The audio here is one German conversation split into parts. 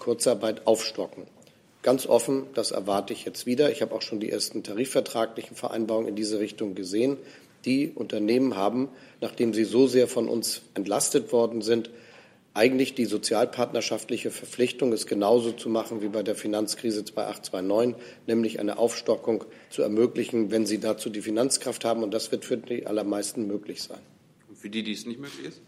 Kurzarbeit aufstocken. Ganz offen, das erwarte ich jetzt wieder. Ich habe auch schon die ersten tarifvertraglichen Vereinbarungen in diese Richtung gesehen. Die Unternehmen haben, nachdem sie so sehr von uns entlastet worden sind, eigentlich die sozialpartnerschaftliche Verpflichtung, es genauso zu machen wie bei der Finanzkrise 2008-2009, nämlich eine Aufstockung zu ermöglichen, wenn sie dazu die Finanzkraft haben. Und das wird für die allermeisten möglich sein. Und für die, die es nicht möglich ist?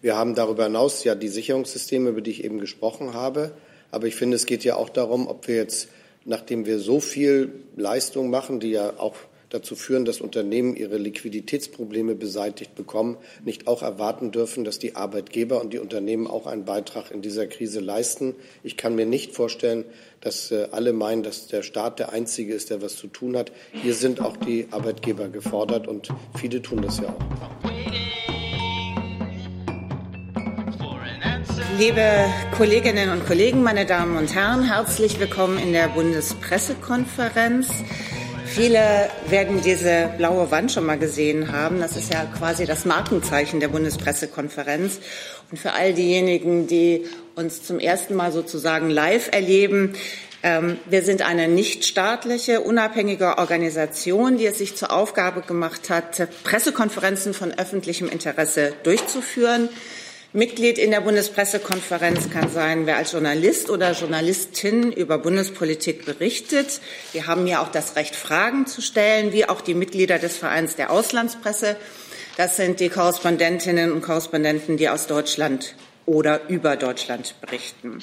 Wir haben darüber hinaus ja die Sicherungssysteme, über die ich eben gesprochen habe. Aber ich finde, es geht ja auch darum, ob wir jetzt, nachdem wir so viel Leistung machen, die ja auch dazu führen, dass Unternehmen ihre Liquiditätsprobleme beseitigt bekommen, nicht auch erwarten dürfen, dass die Arbeitgeber und die Unternehmen auch einen Beitrag in dieser Krise leisten. Ich kann mir nicht vorstellen, dass äh, alle meinen, dass der Staat der Einzige ist, der was zu tun hat. Hier sind auch die Arbeitgeber gefordert und viele tun das ja auch. Liebe Kolleginnen und Kollegen, meine Damen und Herren, herzlich willkommen in der Bundespressekonferenz. Viele werden diese blaue Wand schon mal gesehen haben. Das ist ja quasi das Markenzeichen der Bundespressekonferenz. Und für all diejenigen, die uns zum ersten Mal sozusagen live erleben, ähm, wir sind eine nichtstaatliche, unabhängige Organisation, die es sich zur Aufgabe gemacht hat, Pressekonferenzen von öffentlichem Interesse durchzuführen. Mitglied in der Bundespressekonferenz kann sein, wer als Journalist oder Journalistin über Bundespolitik berichtet. Wir haben ja auch das Recht, Fragen zu stellen, wie auch die Mitglieder des Vereins der Auslandspresse. Das sind die Korrespondentinnen und Korrespondenten, die aus Deutschland oder über Deutschland berichten.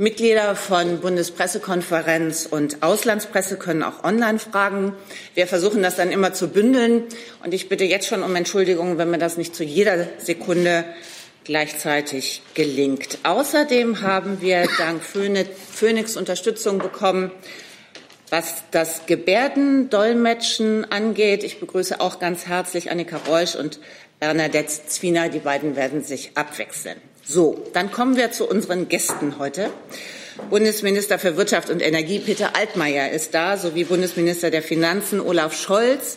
Mitglieder von Bundespressekonferenz und Auslandspresse können auch online fragen. Wir versuchen das dann immer zu bündeln. Und ich bitte jetzt schon um Entschuldigung, wenn mir das nicht zu jeder Sekunde gleichzeitig gelingt. Außerdem haben wir dank Phoenix Unterstützung bekommen, was das Gebärdendolmetschen angeht. Ich begrüße auch ganz herzlich Annika Reusch und Bernadette Zwiener. Die beiden werden sich abwechseln. So, dann kommen wir zu unseren Gästen heute. Bundesminister für Wirtschaft und Energie Peter Altmaier ist da, sowie Bundesminister der Finanzen Olaf Scholz,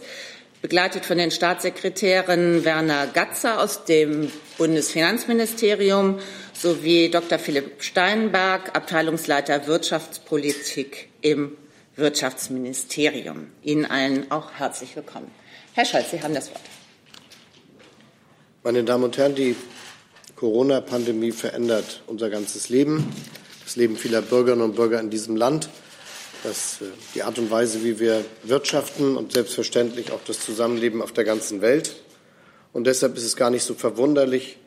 begleitet von den Staatssekretären Werner Gatzer aus dem Bundesfinanzministerium sowie Dr. Philipp Steinberg, Abteilungsleiter Wirtschaftspolitik im Wirtschaftsministerium. Ihnen allen auch herzlich willkommen. Herr Scholz, Sie haben das Wort. Meine Damen und Herren, die Corona-Pandemie verändert unser ganzes Leben, das Leben vieler Bürgerinnen und Bürger in diesem Land, das, äh, die Art und Weise, wie wir wirtschaften und selbstverständlich auch das Zusammenleben auf der ganzen Welt. Und deshalb ist es gar nicht so verwunderlich,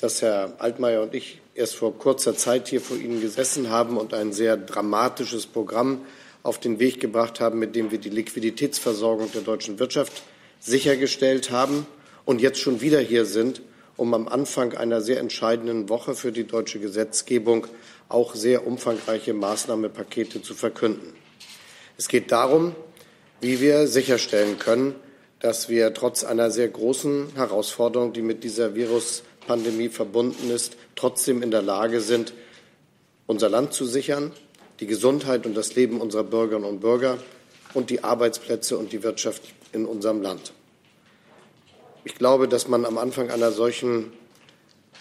dass Herr Altmaier und ich erst vor kurzer Zeit hier vor Ihnen gesessen haben und ein sehr dramatisches Programm auf den Weg gebracht haben, mit dem wir die Liquiditätsversorgung der deutschen Wirtschaft sichergestellt haben und jetzt schon wieder hier sind, um am Anfang einer sehr entscheidenden Woche für die deutsche Gesetzgebung auch sehr umfangreiche Maßnahmenpakete zu verkünden. Es geht darum, wie wir sicherstellen können, dass wir trotz einer sehr großen Herausforderung, die mit dieser Viruspandemie verbunden ist, trotzdem in der Lage sind, unser Land zu sichern, die Gesundheit und das Leben unserer Bürgerinnen und Bürger und die Arbeitsplätze und die Wirtschaft in unserem Land. Ich glaube, dass man am Anfang einer solchen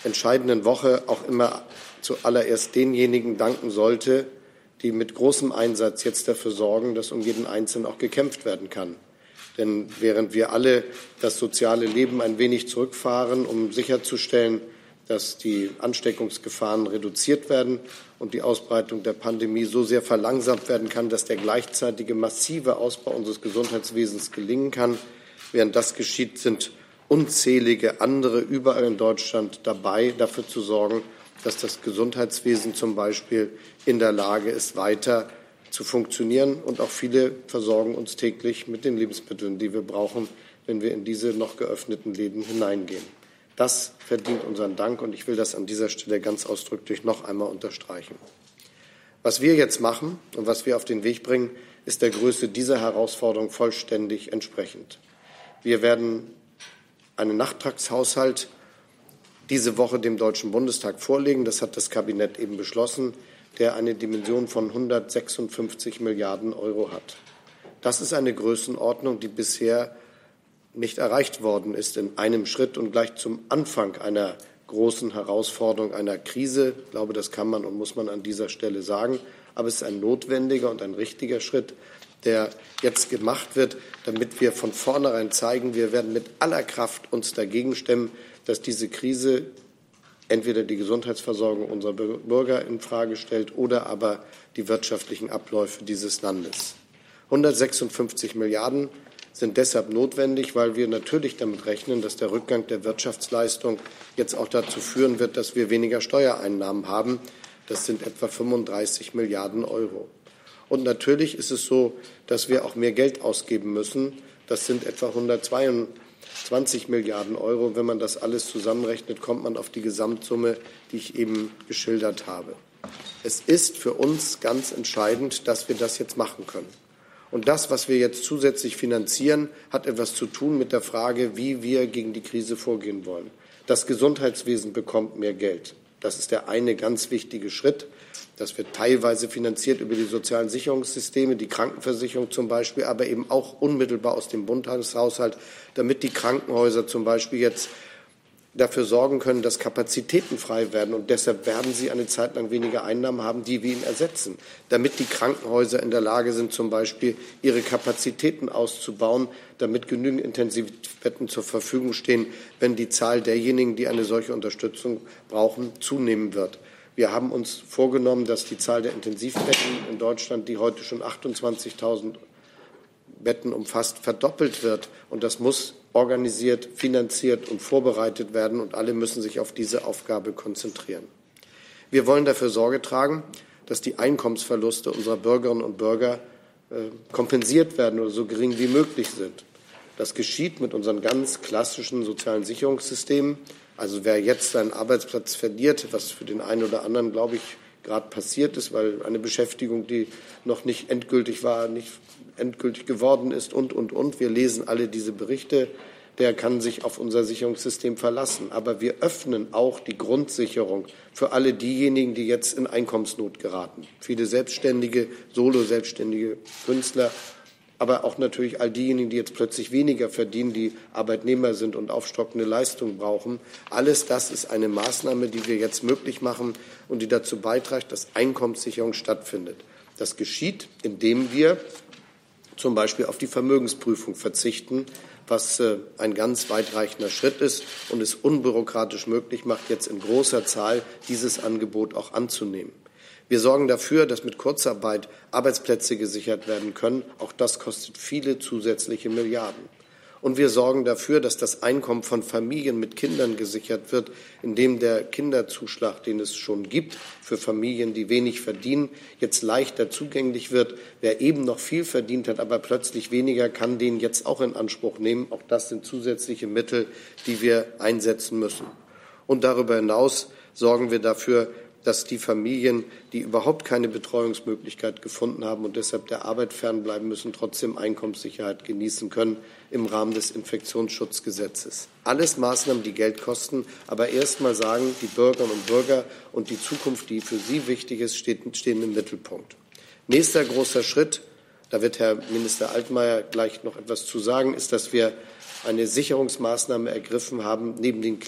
entscheidenden Woche auch immer zuallererst denjenigen danken sollte, die mit großem Einsatz jetzt dafür sorgen, dass um jeden Einzelnen auch gekämpft werden kann. Denn während wir alle das soziale Leben ein wenig zurückfahren, um sicherzustellen, dass die Ansteckungsgefahren reduziert werden und die Ausbreitung der Pandemie so sehr verlangsamt werden kann, dass der gleichzeitige massive Ausbau unseres Gesundheitswesens gelingen kann. Während das geschieht, sind unzählige andere überall in Deutschland dabei, dafür zu sorgen, dass das Gesundheitswesen zum Beispiel in der Lage ist, weiter zu funktionieren. Und auch viele versorgen uns täglich mit den Lebensmitteln, die wir brauchen, wenn wir in diese noch geöffneten Läden hineingehen. Das verdient unseren Dank und ich will das an dieser Stelle ganz ausdrücklich noch einmal unterstreichen. Was wir jetzt machen und was wir auf den Weg bringen, ist der Größe dieser Herausforderung vollständig entsprechend. Wir werden einen Nachtragshaushalt diese Woche dem Deutschen Bundestag vorlegen. Das hat das Kabinett eben beschlossen, der eine Dimension von 156 Milliarden Euro hat. Das ist eine Größenordnung, die bisher nicht erreicht worden ist in einem Schritt und gleich zum Anfang einer großen Herausforderung einer Krise. Ich glaube, das kann man und muss man an dieser Stelle sagen. Aber es ist ein notwendiger und ein richtiger Schritt, der jetzt gemacht wird, damit wir von vornherein zeigen, wir werden mit aller Kraft uns dagegen stemmen, dass diese Krise entweder die Gesundheitsversorgung unserer Bürger in Frage stellt oder aber die wirtschaftlichen Abläufe dieses Landes. 156 Milliarden sind deshalb notwendig, weil wir natürlich damit rechnen, dass der Rückgang der Wirtschaftsleistung jetzt auch dazu führen wird, dass wir weniger Steuereinnahmen haben. Das sind etwa 35 Milliarden Euro. Und natürlich ist es so, dass wir auch mehr Geld ausgeben müssen. Das sind etwa 122 Milliarden Euro. Wenn man das alles zusammenrechnet, kommt man auf die Gesamtsumme, die ich eben geschildert habe. Es ist für uns ganz entscheidend, dass wir das jetzt machen können. Und das, was wir jetzt zusätzlich finanzieren, hat etwas zu tun mit der Frage, wie wir gegen die Krise vorgehen wollen. Das Gesundheitswesen bekommt mehr Geld. Das ist der eine ganz wichtige Schritt. Das wird teilweise finanziert über die sozialen Sicherungssysteme, die Krankenversicherung zum Beispiel, aber eben auch unmittelbar aus dem Bundeshaushalt, damit die Krankenhäuser zum Beispiel jetzt dafür sorgen können, dass Kapazitäten frei werden. Und deshalb werden sie eine Zeit lang weniger Einnahmen haben, die wir ihnen ersetzen, damit die Krankenhäuser in der Lage sind, zum Beispiel ihre Kapazitäten auszubauen, damit genügend Intensivbetten zur Verfügung stehen, wenn die Zahl derjenigen, die eine solche Unterstützung brauchen, zunehmen wird. Wir haben uns vorgenommen, dass die Zahl der Intensivbetten in Deutschland, die heute schon 28.000 Betten umfasst, verdoppelt wird. Und das muss organisiert, finanziert und vorbereitet werden. Und alle müssen sich auf diese Aufgabe konzentrieren. Wir wollen dafür Sorge tragen, dass die Einkommensverluste unserer Bürgerinnen und Bürger äh, kompensiert werden oder so gering wie möglich sind. Das geschieht mit unseren ganz klassischen sozialen Sicherungssystemen. Also wer jetzt seinen Arbeitsplatz verliert, was für den einen oder anderen, glaube ich, gerade passiert ist, weil eine Beschäftigung, die noch nicht endgültig war, nicht endgültig geworden ist und, und, und. Wir lesen alle diese Berichte. Der kann sich auf unser Sicherungssystem verlassen. Aber wir öffnen auch die Grundsicherung für alle diejenigen, die jetzt in Einkommensnot geraten. Viele Selbstständige, Solo-Selbstständige Künstler, aber auch natürlich all diejenigen, die jetzt plötzlich weniger verdienen, die Arbeitnehmer sind und aufstockende Leistungen brauchen. Alles das ist eine Maßnahme, die wir jetzt möglich machen und die dazu beiträgt, dass Einkommenssicherung stattfindet. Das geschieht, indem wir zum Beispiel auf die Vermögensprüfung verzichten, was äh, ein ganz weitreichender Schritt ist und es unbürokratisch möglich macht, jetzt in großer Zahl dieses Angebot auch anzunehmen. Wir sorgen dafür, dass mit Kurzarbeit Arbeitsplätze gesichert werden können. Auch das kostet viele zusätzliche Milliarden. Und wir sorgen dafür, dass das Einkommen von Familien mit Kindern gesichert wird, indem der Kinderzuschlag, den es schon gibt, für Familien, die wenig verdienen, jetzt leichter zugänglich wird. Wer eben noch viel verdient hat, aber plötzlich weniger, kann den jetzt auch in Anspruch nehmen. Auch das sind zusätzliche Mittel, die wir einsetzen müssen. Und darüber hinaus sorgen wir dafür, dass die Familien, die überhaupt keine Betreuungsmöglichkeit gefunden haben und deshalb der Arbeit fernbleiben müssen, trotzdem Einkommenssicherheit genießen können im Rahmen des Infektionsschutzgesetzes. Alles Maßnahmen, die Geld kosten, aber erst mal sagen, die Bürgerinnen und Bürger und die Zukunft, die für sie wichtig ist, stehen im Mittelpunkt. Nächster großer Schritt, da wird Herr Minister Altmaier gleich noch etwas zu sagen, ist, dass wir eine Sicherungsmaßnahme ergriffen haben, neben den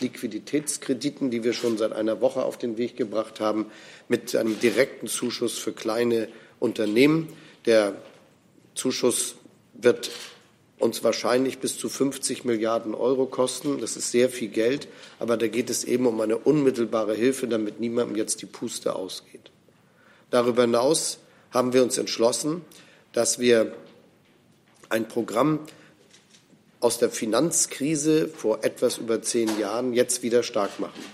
Liquiditätskrediten, die wir schon seit einer Woche auf den Weg gebracht haben, mit einem direkten Zuschuss für kleine Unternehmen. Der Zuschuss wird uns wahrscheinlich bis zu 50 Milliarden Euro kosten. Das ist sehr viel Geld, aber da geht es eben um eine unmittelbare Hilfe, damit niemandem jetzt die Puste ausgeht. Darüber hinaus haben wir uns entschlossen, dass wir ein Programm aus der Finanzkrise vor etwas über zehn Jahren jetzt wieder stark machen.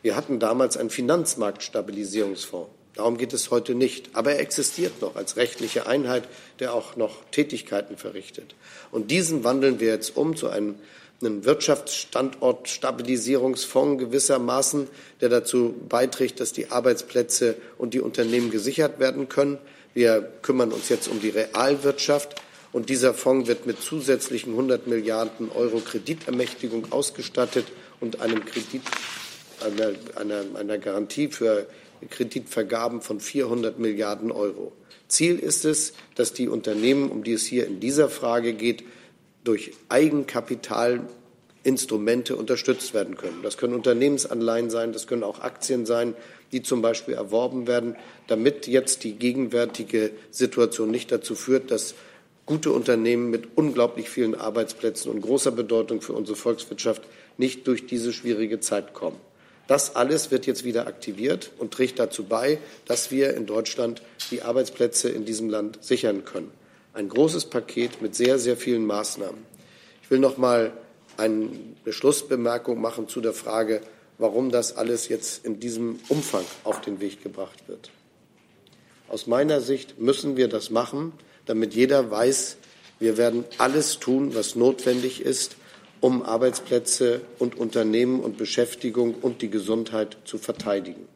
Wir hatten damals einen Finanzmarktstabilisierungsfonds. Darum geht es heute nicht. Aber er existiert noch als rechtliche Einheit, der auch noch Tätigkeiten verrichtet. Und diesen wandeln wir jetzt um zu einem einen Wirtschaftsstandortstabilisierungsfonds gewissermaßen, der dazu beiträgt, dass die Arbeitsplätze und die Unternehmen gesichert werden können. Wir kümmern uns jetzt um die Realwirtschaft. Und dieser Fonds wird mit zusätzlichen 100 Milliarden Euro Kreditermächtigung ausgestattet und einem Kredit, einer, einer, einer Garantie für Kreditvergaben von 400 Milliarden Euro. Ziel ist es, dass die Unternehmen, um die es hier in dieser Frage geht, durch Eigenkapitalinstrumente unterstützt werden können. Das können Unternehmensanleihen sein, das können auch Aktien sein, die zum Beispiel erworben werden, damit jetzt die gegenwärtige Situation nicht dazu führt, dass gute Unternehmen mit unglaublich vielen Arbeitsplätzen und großer Bedeutung für unsere Volkswirtschaft nicht durch diese schwierige Zeit kommen. Das alles wird jetzt wieder aktiviert und trägt dazu bei, dass wir in Deutschland die Arbeitsplätze in diesem Land sichern können. Ein großes Paket mit sehr, sehr vielen Maßnahmen. Ich will noch mal eine Schlussbemerkung machen zu der Frage, warum das alles jetzt in diesem Umfang auf den Weg gebracht wird. Aus meiner Sicht müssen wir das machen, damit jeder weiß, wir werden alles tun, was notwendig ist, um Arbeitsplätze und Unternehmen und Beschäftigung und die Gesundheit zu verteidigen.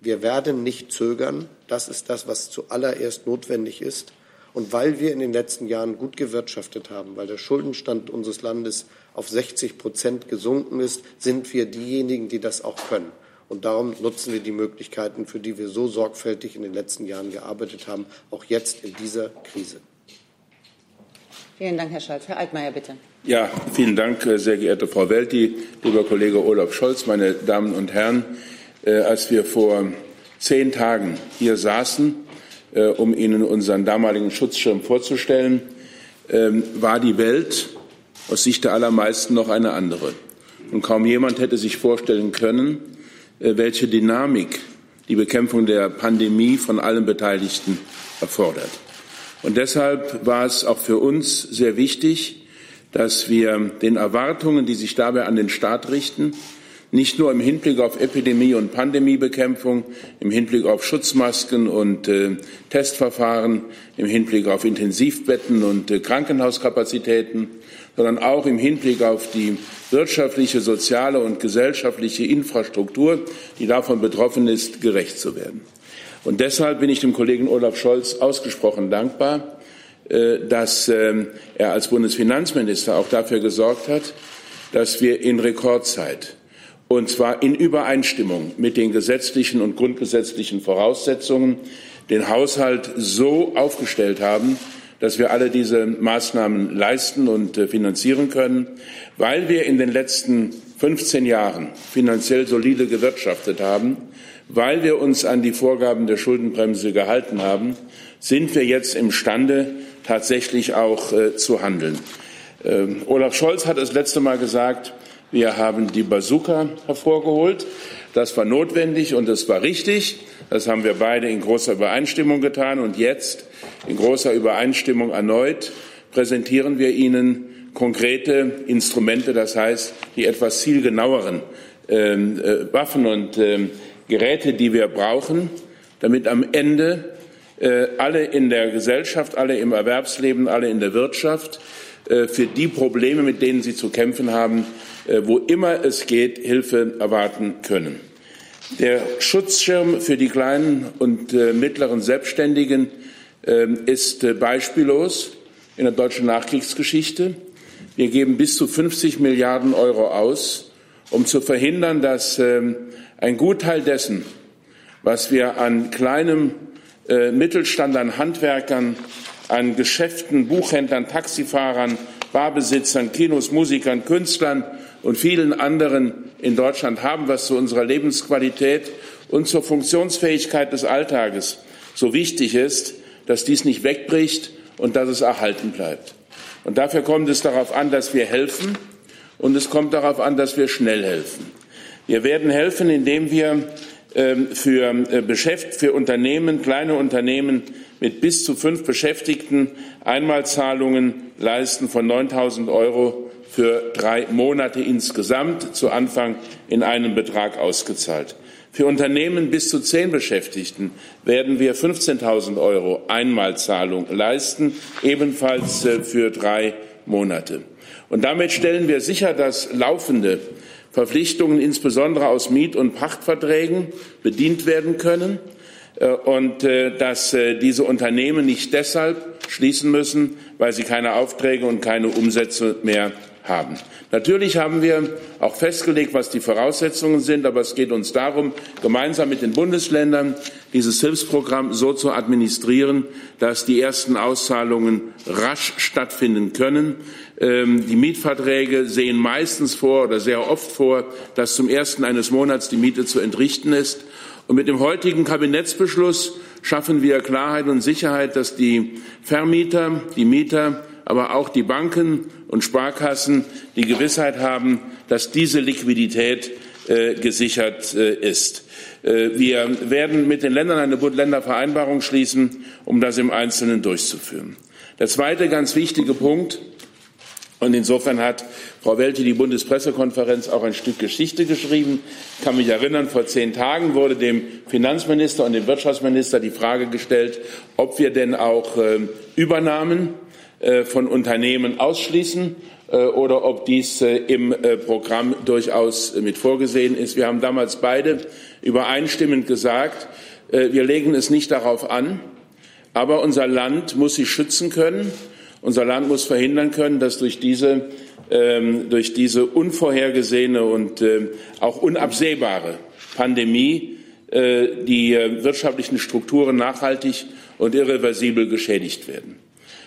Wir werden nicht zögern. Das ist das, was zuallererst notwendig ist. Und weil wir in den letzten Jahren gut gewirtschaftet haben, weil der Schuldenstand unseres Landes auf 60 Prozent gesunken ist, sind wir diejenigen, die das auch können. Und darum nutzen wir die Möglichkeiten, für die wir so sorgfältig in den letzten Jahren gearbeitet haben, auch jetzt in dieser Krise. Vielen Dank, Herr Scholz. Herr Altmaier, bitte. Ja, vielen Dank, äh, sehr geehrte Frau Welti, lieber Kollege Olaf Scholz, meine Damen und Herren. Äh, als wir vor zehn Tagen hier saßen, äh, um Ihnen unseren damaligen Schutzschirm vorzustellen, ähm, war die Welt aus Sicht der allermeisten noch eine andere. Und kaum jemand hätte sich vorstellen können, welche Dynamik die Bekämpfung der Pandemie von allen Beteiligten erfordert. Und deshalb war es auch für uns sehr wichtig, dass wir den Erwartungen, die sich dabei an den Staat richten, nicht nur im Hinblick auf Epidemie- und Pandemiebekämpfung, im Hinblick auf Schutzmasken und äh, Testverfahren, im Hinblick auf Intensivbetten und äh, Krankenhauskapazitäten, sondern auch im Hinblick auf die wirtschaftliche, soziale und gesellschaftliche Infrastruktur, die davon betroffen ist, gerecht zu werden. Und deshalb bin ich dem Kollegen Olaf Scholz ausgesprochen dankbar, äh, dass ähm, er als Bundesfinanzminister auch dafür gesorgt hat, dass wir in Rekordzeit und zwar in Übereinstimmung mit den gesetzlichen und grundgesetzlichen Voraussetzungen den Haushalt so aufgestellt haben, dass wir alle diese Maßnahmen leisten und äh, finanzieren können, weil wir in den letzten 15 Jahren finanziell solide gewirtschaftet haben weil wir uns an die Vorgaben der Schuldenbremse gehalten haben, sind wir jetzt imstande, tatsächlich auch äh, zu handeln. Ähm, Olaf Scholz hat das letzte Mal gesagt, wir haben die Bazooka hervorgeholt. Das war notwendig und das war richtig. Das haben wir beide in großer Übereinstimmung getan. Und jetzt, in großer Übereinstimmung erneut, präsentieren wir Ihnen konkrete Instrumente, das heißt die etwas zielgenaueren ähm, äh, Waffen und ähm, Geräte, die wir brauchen, damit am Ende äh, alle in der Gesellschaft, alle im Erwerbsleben, alle in der Wirtschaft äh, für die Probleme, mit denen sie zu kämpfen haben, äh, wo immer es geht, Hilfe erwarten können. Der Schutzschirm für die kleinen und äh, mittleren Selbstständigen ähm, ist äh, beispiellos in der deutschen Nachkriegsgeschichte. Wir geben bis zu 50 Milliarden Euro aus, um zu verhindern, dass ähm, ein Gutteil dessen, was wir an kleinem äh, Mittelstand, an Handwerkern, an Geschäften, Buchhändlern, Taxifahrern, Barbesitzern, Kinos, Musikern, Künstlern und vielen anderen in Deutschland haben, was zu unserer Lebensqualität und zur Funktionsfähigkeit des Alltages so wichtig ist, dass dies nicht wegbricht und dass es erhalten bleibt. Und dafür kommt es darauf an, dass wir helfen und es kommt darauf an, dass wir schnell helfen. Wir werden helfen, indem wir ähm, für, äh, für Unternehmen, kleine Unternehmen mit bis zu fünf Beschäftigten Einmalzahlungen leisten von 9.000 Euro für drei Monate insgesamt, zu Anfang in einem Betrag ausgezahlt. Für Unternehmen bis zu zehn Beschäftigten werden wir 15.000 Euro Einmalzahlung leisten, ebenfalls äh, für drei Monate. Und damit stellen wir sicher, dass laufende Verpflichtungen insbesondere aus Miet- und Pachtverträgen bedient werden können äh, und äh, dass diese Unternehmen nicht deshalb schließen müssen, weil sie keine Aufträge und keine Umsätze mehr haben. Natürlich haben wir auch festgelegt, was die Voraussetzungen sind, aber es geht uns darum, gemeinsam mit den Bundesländern dieses Hilfsprogramm so zu administrieren, dass die ersten Auszahlungen rasch stattfinden können. Ähm, die Mietverträge sehen meistens vor oder sehr oft vor, dass zum ersten eines Monats die Miete zu entrichten ist. Und mit dem heutigen Kabinettsbeschluss schaffen wir Klarheit und Sicherheit, dass die Vermieter, die Mieter, aber auch die Banken und Sparkassen die Gewissheit haben, dass diese Liquidität äh, gesichert äh, ist. Äh, wir werden mit den Ländern eine Bund-Länder-Vereinbarung schließen, um das im Einzelnen durchzuführen. Der zweite ganz wichtige Punkt und insofern hat Frau Welti die Bundespressekonferenz auch ein Stück Geschichte geschrieben. Ich kann mich erinnern, vor zehn Tagen wurde dem Finanzminister und dem Wirtschaftsminister die Frage gestellt, ob wir denn auch äh, Übernahmen von Unternehmen ausschließen äh, oder ob dies äh, im äh, Programm durchaus mit vorgesehen ist. Wir haben damals beide übereinstimmend gesagt, äh, wir legen es nicht darauf an, aber unser Land muss sich schützen können unser Land muss verhindern können, dass durch diese, ähm, durch diese unvorhergesehene und äh, auch unabsehbare Pandemie äh, die äh, wirtschaftlichen Strukturen nachhaltig und irreversibel geschädigt werden.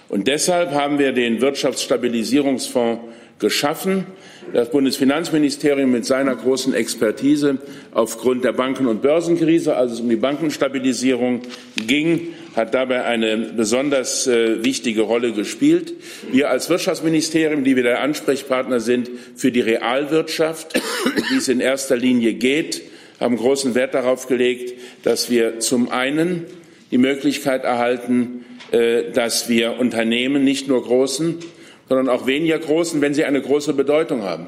Und deshalb haben wir den Wirtschaftsstabilisierungsfonds geschaffen. Das Bundesfinanzministerium mit seiner großen Expertise aufgrund der Banken- und Börsenkrise, als es um die Bankenstabilisierung ging, hat dabei eine besonders äh, wichtige Rolle gespielt. Wir als Wirtschaftsministerium, die wir der Ansprechpartner sind für die Realwirtschaft, die es in erster Linie geht, haben großen Wert darauf gelegt, dass wir zum einen die Möglichkeit erhalten, dass wir Unternehmen, nicht nur großen, sondern auch weniger großen, wenn sie eine große Bedeutung haben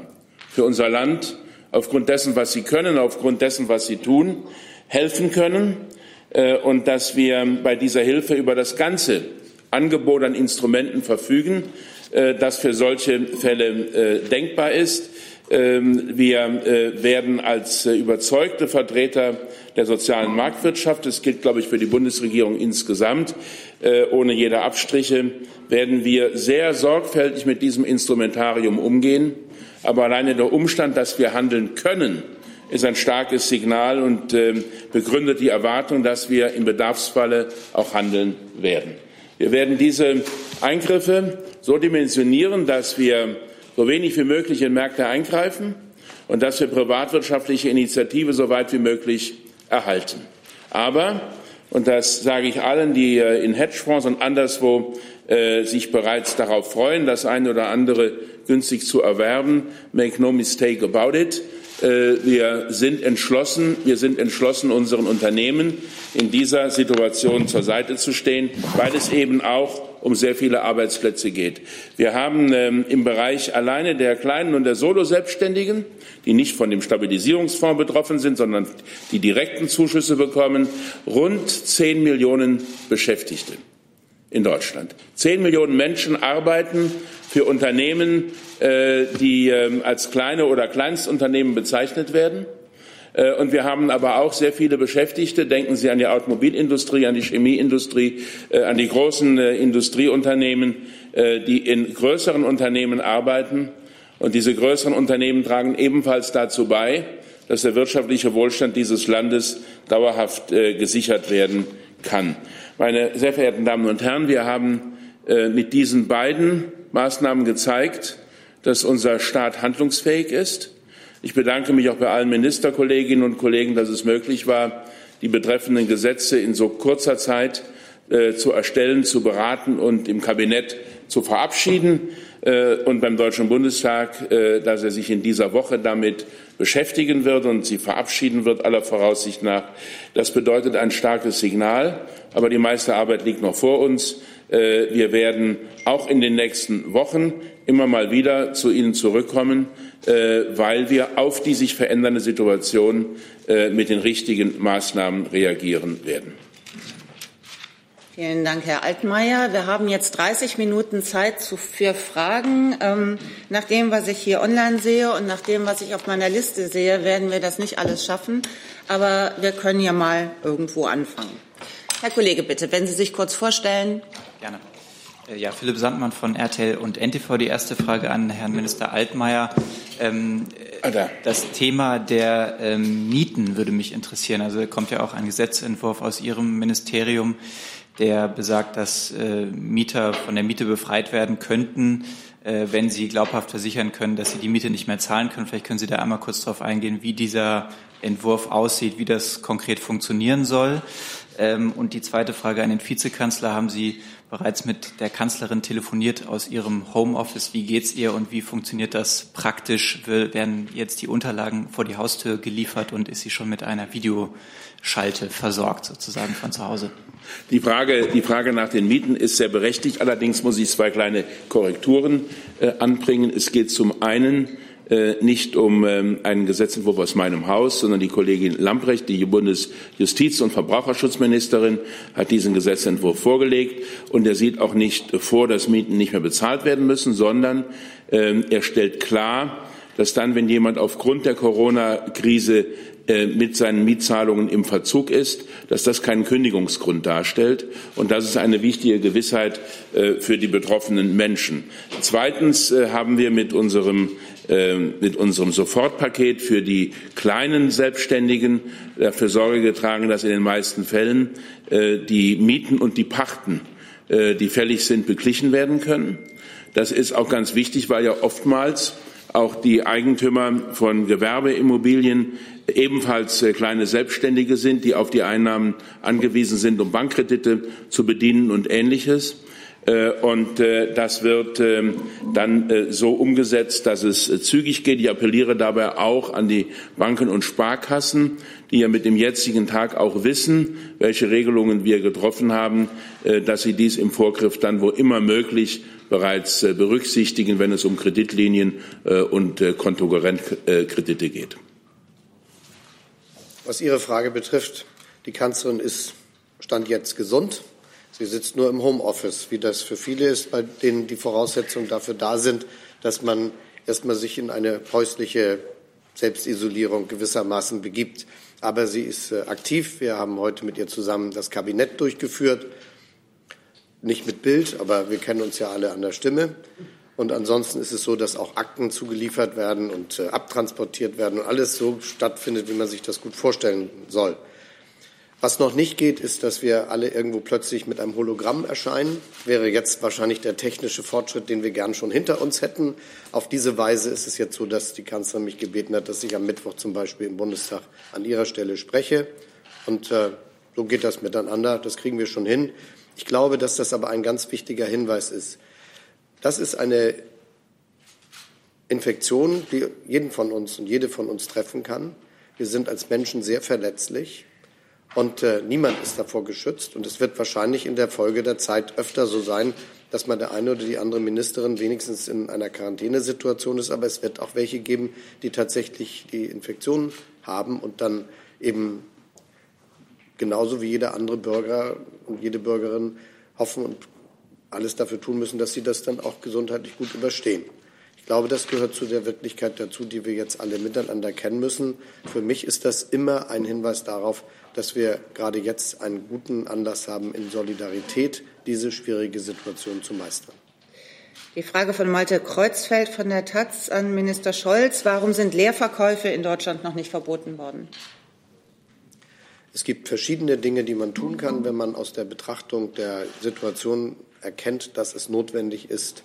für unser Land, aufgrund dessen, was sie können, aufgrund dessen, was sie tun, helfen können äh, und dass wir bei dieser Hilfe über das ganze Angebot an Instrumenten verfügen, äh, das für solche Fälle äh, denkbar ist. Ähm, wir werden als überzeugte Vertreter der sozialen Marktwirtschaft, das gilt, glaube ich, für die Bundesregierung insgesamt, ohne jede Abstriche, werden wir sehr sorgfältig mit diesem Instrumentarium umgehen. Aber alleine der Umstand, dass wir handeln können, ist ein starkes Signal und äh, begründet die Erwartung, dass wir im Bedarfsfalle auch handeln werden. Wir werden diese Eingriffe so dimensionieren, dass wir so wenig wie möglich in Märkte eingreifen und dass wir privatwirtschaftliche Initiative so weit wie möglich erhalten. Aber, und das sage ich allen, die äh, in Hedgefonds und anderswo äh, sich bereits darauf freuen, das eine oder andere günstig zu erwerben, make no mistake about it. Äh, wir sind entschlossen, wir sind entschlossen, unseren Unternehmen in dieser Situation zur Seite zu stehen, weil es eben auch um sehr viele Arbeitsplätze geht. Wir haben ähm, im Bereich alleine der kleinen und der Solo-Selbstständigen, die nicht von dem Stabilisierungsfonds betroffen sind, sondern die direkten Zuschüsse bekommen, rund zehn Millionen Beschäftigte in Deutschland. Zehn Millionen Menschen arbeiten für Unternehmen, äh, die ähm, als kleine oder Kleinstunternehmen bezeichnet werden. Äh, und wir haben aber auch sehr viele Beschäftigte. Denken Sie an die Automobilindustrie, an die Chemieindustrie, äh, an die großen Industrieunternehmen, die in größeren Unternehmen arbeiten. Und diese größeren Unternehmen tragen ebenfalls dazu bei, dass der wirtschaftliche Wohlstand dieses Landes dauerhaft gesichert werden kann. Meine sehr verehrten Damen und Herren, wir haben mit diesen beiden Maßnahmen gezeigt, dass unser Staat handlungsfähig ist. Ich bedanke mich auch bei allen Ministerkolleginnen und Kollegen, dass es möglich war, die betreffenden Gesetze in so kurzer Zeit äh, zu erstellen, zu beraten und im Kabinett zu verabschieden äh, und beim Deutschen Bundestag, äh, dass er sich in dieser Woche damit beschäftigen wird und sie verabschieden wird, aller Voraussicht nach. Das bedeutet ein starkes Signal, aber die meiste Arbeit liegt noch vor uns. Äh, wir werden auch in den nächsten Wochen immer mal wieder zu Ihnen zurückkommen, weil wir auf die sich verändernde Situation äh, mit den richtigen Maßnahmen reagieren werden. Vielen Dank, Herr Altmaier. Wir haben jetzt 30 Minuten Zeit für Fragen. Ähm, nach dem, was ich hier online sehe und nach dem, was ich auf meiner Liste sehe, werden wir das nicht alles schaffen. Aber wir können ja mal irgendwo anfangen. Herr Kollege, bitte, wenn Sie sich kurz vorstellen. Gerne. Äh, ja, Philipp Sandmann von RTL und NTV. Die erste Frage an Herrn Minister Altmaier. Ähm, das Thema der ähm, Mieten würde mich interessieren. Also kommt ja auch ein Gesetzentwurf aus Ihrem Ministerium der besagt, dass äh, Mieter von der Miete befreit werden könnten, äh, wenn sie glaubhaft versichern können, dass sie die Miete nicht mehr zahlen können. Vielleicht können Sie da einmal kurz darauf eingehen, wie dieser Entwurf aussieht, wie das konkret funktionieren soll. Ähm, und die zweite Frage an den Vizekanzler. Haben Sie bereits mit der Kanzlerin telefoniert aus ihrem Homeoffice? Wie geht's ihr und wie funktioniert das praktisch? Werden jetzt die Unterlagen vor die Haustür geliefert und ist sie schon mit einer Video Schalte versorgt, sozusagen von zu Hause. Die Frage, die Frage nach den Mieten ist sehr berechtigt. Allerdings muss ich zwei kleine Korrekturen äh, anbringen. Es geht zum einen nicht um ähm, einen Gesetzentwurf aus meinem Haus, sondern die Kollegin Lamprecht, die Bundesjustiz- und Verbraucherschutzministerin, hat diesen Gesetzentwurf vorgelegt. Und er sieht auch nicht vor, dass Mieten nicht mehr bezahlt werden müssen, sondern äh, er stellt klar, dass dann, wenn jemand aufgrund der Corona-Krise äh, mit seinen Mietzahlungen im Verzug ist, dass das keinen Kündigungsgrund darstellt. Und das ist eine wichtige Gewissheit äh, für die betroffenen Menschen. Zweitens äh, haben wir mit unserem mit unserem Sofortpaket für die kleinen Selbstständigen dafür Sorge getragen, dass in den meisten Fällen die Mieten und die Pachten, die fällig sind, beglichen werden können. Das ist auch ganz wichtig, weil ja oftmals auch die Eigentümer von Gewerbeimmobilien ebenfalls äh, kleine Selbstständige sind, die auf die Einnahmen angewiesen sind, um Bankkredite zu bedienen und Ähnliches. Äh, und äh, das wird ähm, dann so umgesetzt, dass es zügig geht. Ich appelliere dabei auch an die Banken und Sparkassen, die ja mit dem jetzigen Tag auch wissen, welche Regelungen wir getroffen haben, dass sie dies im Vorgriff dann, wo immer möglich, bereits berücksichtigen, wenn es um Kreditlinien und Kontokorrentkredite geht. Was Ihre Frage betrifft, die Kanzlerin ist Stand jetzt gesund. Sie sitzt nur im Homeoffice, wie das für viele ist, bei denen die Voraussetzungen dafür da sind, dass man erstmal sich in eine häusliche Selbstisolierung gewissermaßen begibt. Aber sie ist äh, aktiv. Wir haben heute mit ihr zusammen das Kabinett durchgeführt. Nicht mit Bild, aber wir kennen uns ja alle an der Stimme. Und ansonsten ist es so, dass auch Akten zugeliefert werden und äh, abtransportiert werden und alles so stattfindet, wie man sich das gut vorstellen soll. Was noch nicht geht, ist, dass wir alle irgendwo plötzlich mit einem Hologramm erscheinen. Wäre jetzt wahrscheinlich der technische Fortschritt, den wir gern schon hinter uns hätten. Auf diese Weise ist es jetzt so, dass die Kanzlerin mich gebeten hat, dass ich am Mittwoch zum Beispiel im Bundestag an ihrer Stelle spreche. Und äh, so geht das miteinander. Das kriegen wir schon hin. Ich glaube, dass das aber ein ganz wichtiger Hinweis ist. Das ist eine Infektion, die jeden von uns und jede von uns treffen kann. Wir sind als Menschen sehr verletzlich und äh, niemand ist davor geschützt. Und es wird wahrscheinlich in der Folge der Zeit öfter so sein, dass man der eine oder die andere Ministerin wenigstens in einer Quarantänesituation ist. Aber es wird auch welche geben, die tatsächlich die Infektion haben und dann eben genauso wie jeder andere Bürger und jede Bürgerin hoffen und alles dafür tun müssen, dass sie das dann auch gesundheitlich gut überstehen. Ich glaube, das gehört zu der Wirklichkeit dazu, die wir jetzt alle miteinander kennen müssen. Für mich ist das immer ein Hinweis darauf, dass wir gerade jetzt einen guten Anlass haben, in Solidarität diese schwierige Situation zu meistern. Die Frage von Malte Kreuzfeld von der Taz an Minister Scholz. Warum sind Leerverkäufe in Deutschland noch nicht verboten worden? Es gibt verschiedene Dinge, die man tun kann, wenn man aus der Betrachtung der Situation erkennt, dass es notwendig ist,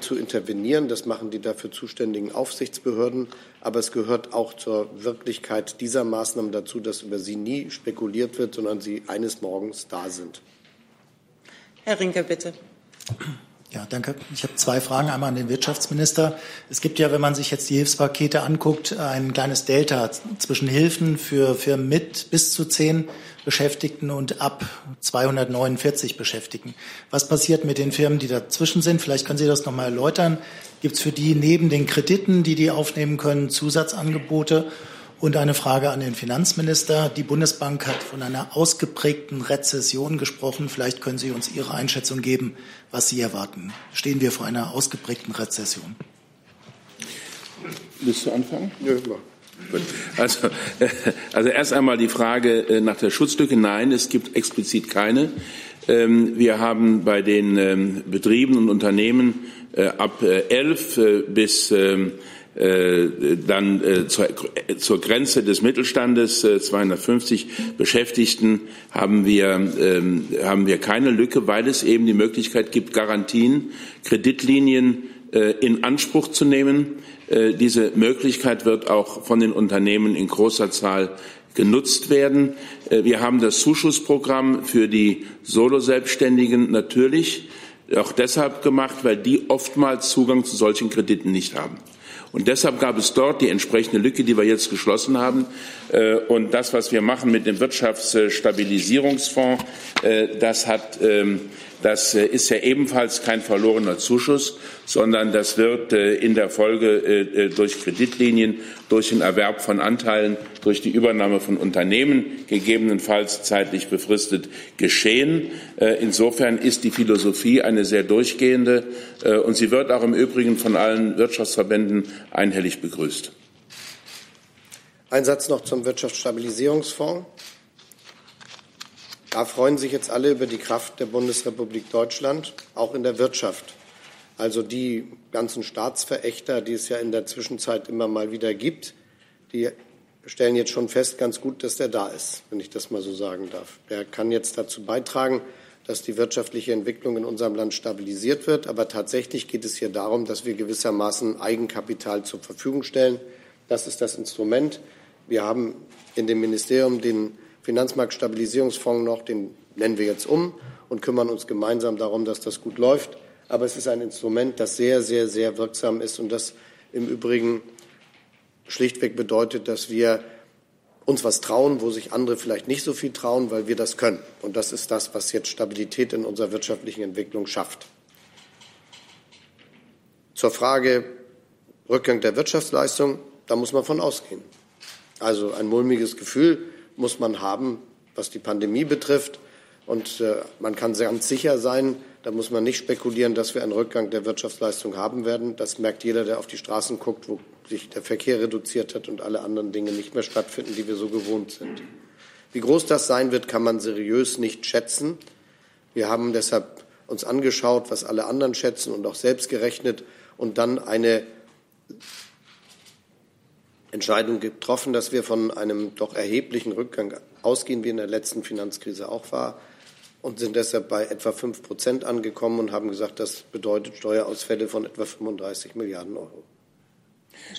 zu intervenieren. Das machen die dafür zuständigen Aufsichtsbehörden. Aber es gehört auch zur Wirklichkeit dieser Maßnahmen dazu, dass über sie nie spekuliert wird, sondern sie eines Morgens da sind. Herr Rinke, bitte. Ja, danke. Ich habe zwei Fragen. Einmal an den Wirtschaftsminister. Es gibt ja, wenn man sich jetzt die Hilfspakete anguckt, ein kleines Delta zwischen Hilfen für Firmen mit bis zu zehn Beschäftigten und ab 249 Beschäftigten. Was passiert mit den Firmen, die dazwischen sind? Vielleicht können Sie das noch mal erläutern. Gibt es für die neben den Krediten, die die aufnehmen können, Zusatzangebote? Und eine Frage an den Finanzminister. Die Bundesbank hat von einer ausgeprägten Rezession gesprochen. Vielleicht können Sie uns Ihre Einschätzung geben, was Sie erwarten. Stehen wir vor einer ausgeprägten Rezession? Willst du anfangen? Ja, Also, also erst einmal die Frage äh, nach der Schutzlücke. Nein, es gibt explizit keine. Ähm, wir haben bei den ähm, Betrieben und Unternehmen äh, ab äh, elf bis ähm, dann zur, Grenze des Mittelstandes 250 Beschäftigten haben wir, haben wir keine Lücke, weil es eben die Möglichkeit gibt, Garantien, Kreditlinien in Anspruch zu nehmen äh, diese Möglichkeit wird auch von den Unternehmen in großer Zahl genutzt werden. Äh, wir haben das Zuschussprogramm für die Soloselbstständigen natürlich auch deshalb gemacht, weil die oftmals Zugang zu solchen Krediten nicht haben. Und deshalb gab es dort die entsprechende Lücke, die wir jetzt geschlossen haben. Äh, und das, was wir machen mit dem Wirtschaftsstabilisierungsfonds, das hat ähm, das äh, ist ja ebenfalls kein verlorener Zuschuss, sondern das wird äh, in der Folge äh, durch Kreditlinien, durch den Erwerb von Anteilen, durch die Übernahme von Unternehmen, gegebenenfalls zeitlich befristet, geschehen. Insofern ist die Philosophie eine sehr durchgehende und sie wird auch im Übrigen von allen Wirtschaftsverbänden einhellig begrüßt. Ein Satz noch zum Wirtschaftsstabilisierungsfonds. Da freuen sich jetzt alle über die Kraft der Bundesrepublik Deutschland, auch in der Wirtschaft. Also die ganzen Staatsverächter, die es ja in der Zwischenzeit immer mal wieder gibt, die stellen jetzt schon fest, ganz gut, dass der da ist, wenn ich das mal so sagen darf. Der kann jetzt dazu beitragen, dass die wirtschaftliche Entwicklung in unserem Land stabilisiert wird. Aber tatsächlich geht es hier darum, dass wir gewissermaßen Eigenkapital zur Verfügung stellen. Das ist das Instrument. Wir haben in dem Ministerium den Finanzmarktstabilisierungsfonds noch, den nennen wir jetzt um und kümmern uns gemeinsam darum, dass das gut läuft. Aber es ist ein Instrument, das sehr, sehr, sehr wirksam ist und das im Übrigen schlichtweg bedeutet, dass wir uns was trauen, wo sich andere vielleicht nicht so viel trauen, weil wir das können. Und das ist das, was jetzt Stabilität in unserer wirtschaftlichen Entwicklung schafft. Zur Frage Rückgang der Wirtschaftsleistung, da muss man von ausgehen. Also ein mulmiges Gefühl, muss man haben, was die Pandemie betrifft. Und äh, man kann ganz sicher sein, da muss man nicht spekulieren, dass wir einen Rückgang der Wirtschaftsleistung haben werden. Das merkt jeder, der auf die Straßen guckt, wo sich der Verkehr reduziert hat und alle anderen Dinge nicht mehr stattfinden, die wir so gewohnt sind. Wie groß das sein wird, kann man seriös nicht schätzen. Wir haben deshalb uns angeschaut, was alle anderen schätzen und auch selbst gerechnet und dann eine Entscheidung getroffen, dass wir von einem doch erheblichen Rückgang ausgehen, wie in der letzten Finanzkrise auch war, und sind deshalb bei etwa fünf Prozent angekommen und haben gesagt, das bedeutet Steuerausfälle von etwa 35 Milliarden Euro.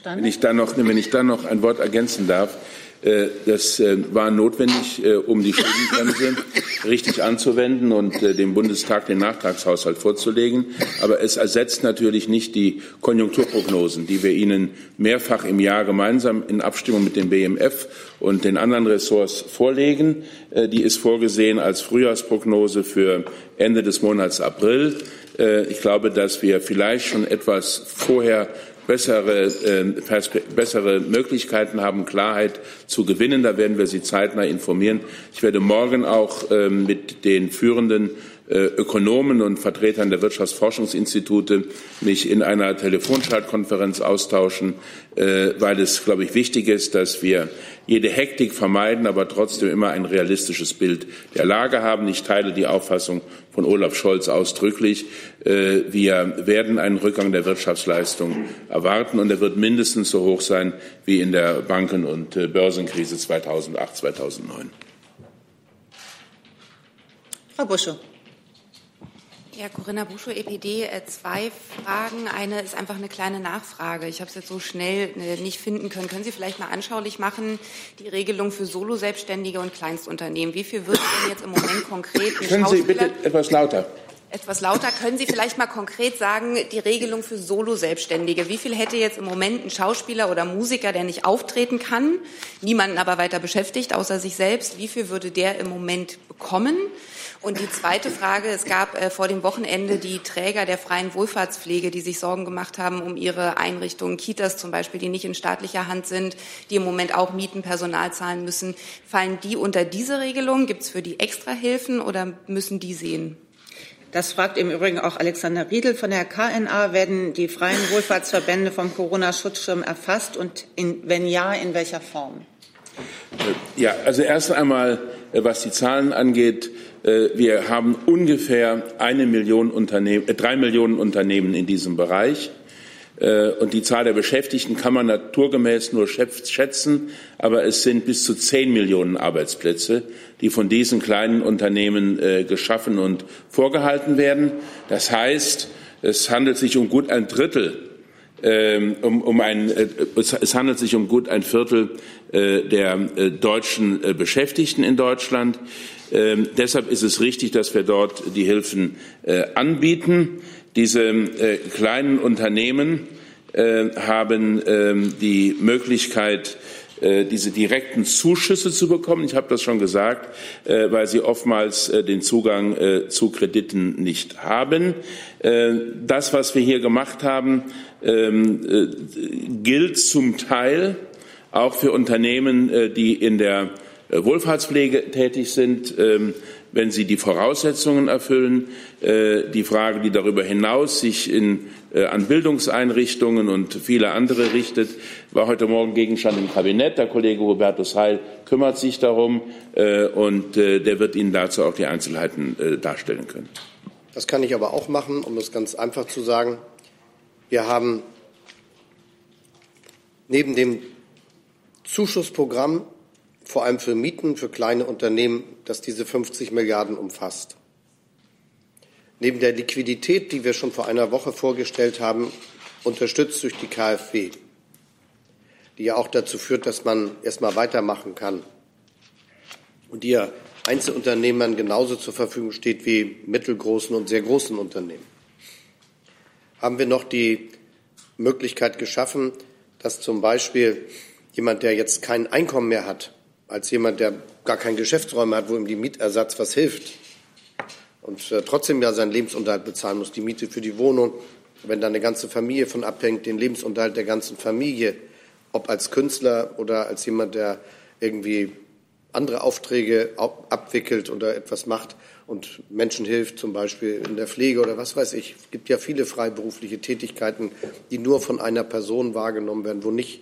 Wenn ich, dann noch, wenn ich dann noch ein Wort ergänzen darf, äh, das äh, war notwendig, äh, um die Schuldenbremse richtig anzuwenden und dem Bundestag den Nachtragshaushalt vorzulegen. Aber es ersetzt natürlich nicht die Konjunkturprognosen, die wir Ihnen mehrfach im Jahr gemeinsam in Abstimmung mit dem BMF und den anderen Ressorts vorlegen. Die ist vorgesehen als Frühjahrsprognose für Ende des Monats April. Ich glaube, dass wir vielleicht schon etwas vorher bessere, äh, bessere Möglichkeiten haben, Klarheit zu gewinnen. Da werden wir Sie zeitnah informieren. Ich werde morgen auch äh, mit den führenden Ökonomen und Vertretern der Wirtschaftsforschungsinstitute mich in einer Telefonschaltkonferenz austauschen, äh, weil es, glaube ich, wichtig ist, dass wir jede Hektik vermeiden, aber trotzdem immer ein realistisches Bild der Lage haben. Ich teile die Auffassung von Olaf Scholz ausdrücklich. Äh, wir werden einen Rückgang der Wirtschaftsleistung erwarten und er wird mindestens so hoch sein wie in der Banken- und äh, Börsenkrise 2008, 2009. Frau Buschow. Ja, Corinna Buschow, EPD. Äh, zwei Fragen. Eine ist einfach eine kleine Nachfrage. Ich habe es jetzt so schnell äh, nicht finden können. Können Sie vielleicht mal anschaulich machen, die Regelung für Solo-Selbstständige und Kleinstunternehmen? Wie viel wird denn jetzt im Moment konkret Können Sie bitte etwas lauter? Etwas lauter. Können Sie vielleicht mal konkret sagen, die Regelung für Solo-Selbstständige? Wie viel hätte jetzt im Moment ein Schauspieler oder Musiker, der nicht auftreten kann, niemanden aber weiter beschäftigt, außer sich selbst? Wie viel würde der im Moment bekommen? Und die zweite Frage, es gab äh, vor dem Wochenende die Träger der freien Wohlfahrtspflege, die sich Sorgen gemacht haben um ihre Einrichtungen, Kitas zum Beispiel, die nicht in staatlicher Hand sind, die im Moment auch Mieten, Personal zahlen müssen. Fallen die unter diese Regelung? Gibt es für die Extrahilfen oder müssen die sehen? Das fragt im Übrigen auch Alexander Riedel von der KNA. Werden die freien Wohlfahrtsverbände vom Corona-Schutzschirm erfasst und in, wenn ja, in welcher Form? Ja, also erst einmal, äh, was die Zahlen angeht, äh, wir haben ungefähr eine Million Unternehmen, äh, drei Millionen Unternehmen in diesem Bereich. Äh, und die Zahl der Beschäftigten kann man naturgemäß nur schätzen, aber es sind bis zu zehn Millionen Arbeitsplätze, die von diesen kleinen Unternehmen geschaffen und vorgehalten werden. Das heißt, es handelt sich um gut ein Drittel ähm, um, um ein, es handelt sich um gut ein Viertel der deutschen Beschäftigten in Deutschland. Ähm, deshalb ist es richtig, dass wir dort die Hilfen äh, anbieten. Diese äh, kleinen Unternehmen äh, haben ähm, die Möglichkeit, äh, diese direkten Zuschüsse zu bekommen. Ich habe das schon gesagt, weil sie oftmals den Zugang zu Krediten nicht haben. Das, was wir hier gemacht haben, ähm, gilt zum Teil auch für Unternehmen, die in der Wohlfahrtspflege tätig sind, ähm, wenn sie die Voraussetzungen erfüllen. Äh, die Frage, die darüber hinaus sich in, äh, an Bildungseinrichtungen und viele andere richtet, war heute Morgen Gegenstand im Kabinett. Der Kollege Hubertus Heil kümmert sich darum und der wird Ihnen dazu auch die Einzelheiten darstellen können. Das kann ich aber auch machen, um es ganz einfach zu sagen. Wir haben neben dem Zuschussprogramm vor allem für Mieten für kleine Unternehmen, das diese 50 Milliarden umfasst. Neben der Liquidität, die wir schon vor einer Woche vorgestellt haben, unterstützt durch die KfW, die ja auch dazu führt, dass man erst mal weitermachen kann und die ja Einzelunternehmern genauso zur Verfügung steht wie mittelgroßen und sehr großen Unternehmen, haben wir noch die Möglichkeit geschaffen, dass zum Beispiel jemand, der jetzt kein Einkommen mehr hat, als jemand, der gar keinen Geschäftsräume hat, wo ihm die Mietersatz was hilft und äh, trotzdem ja seinen Lebensunterhalt bezahlen muss, die Miete für die Wohnung, wenn da eine ganze Familie von abhängt, den Lebensunterhalt der ganzen Familie, ob als Künstler oder als jemand, der irgendwie andere Aufträge abwickelt oder etwas macht und Menschen hilft, zum Beispiel in der Pflege oder was weiß ich. Es gibt ja viele freiberufliche Tätigkeiten, die nur von einer Person wahrgenommen werden, wo nicht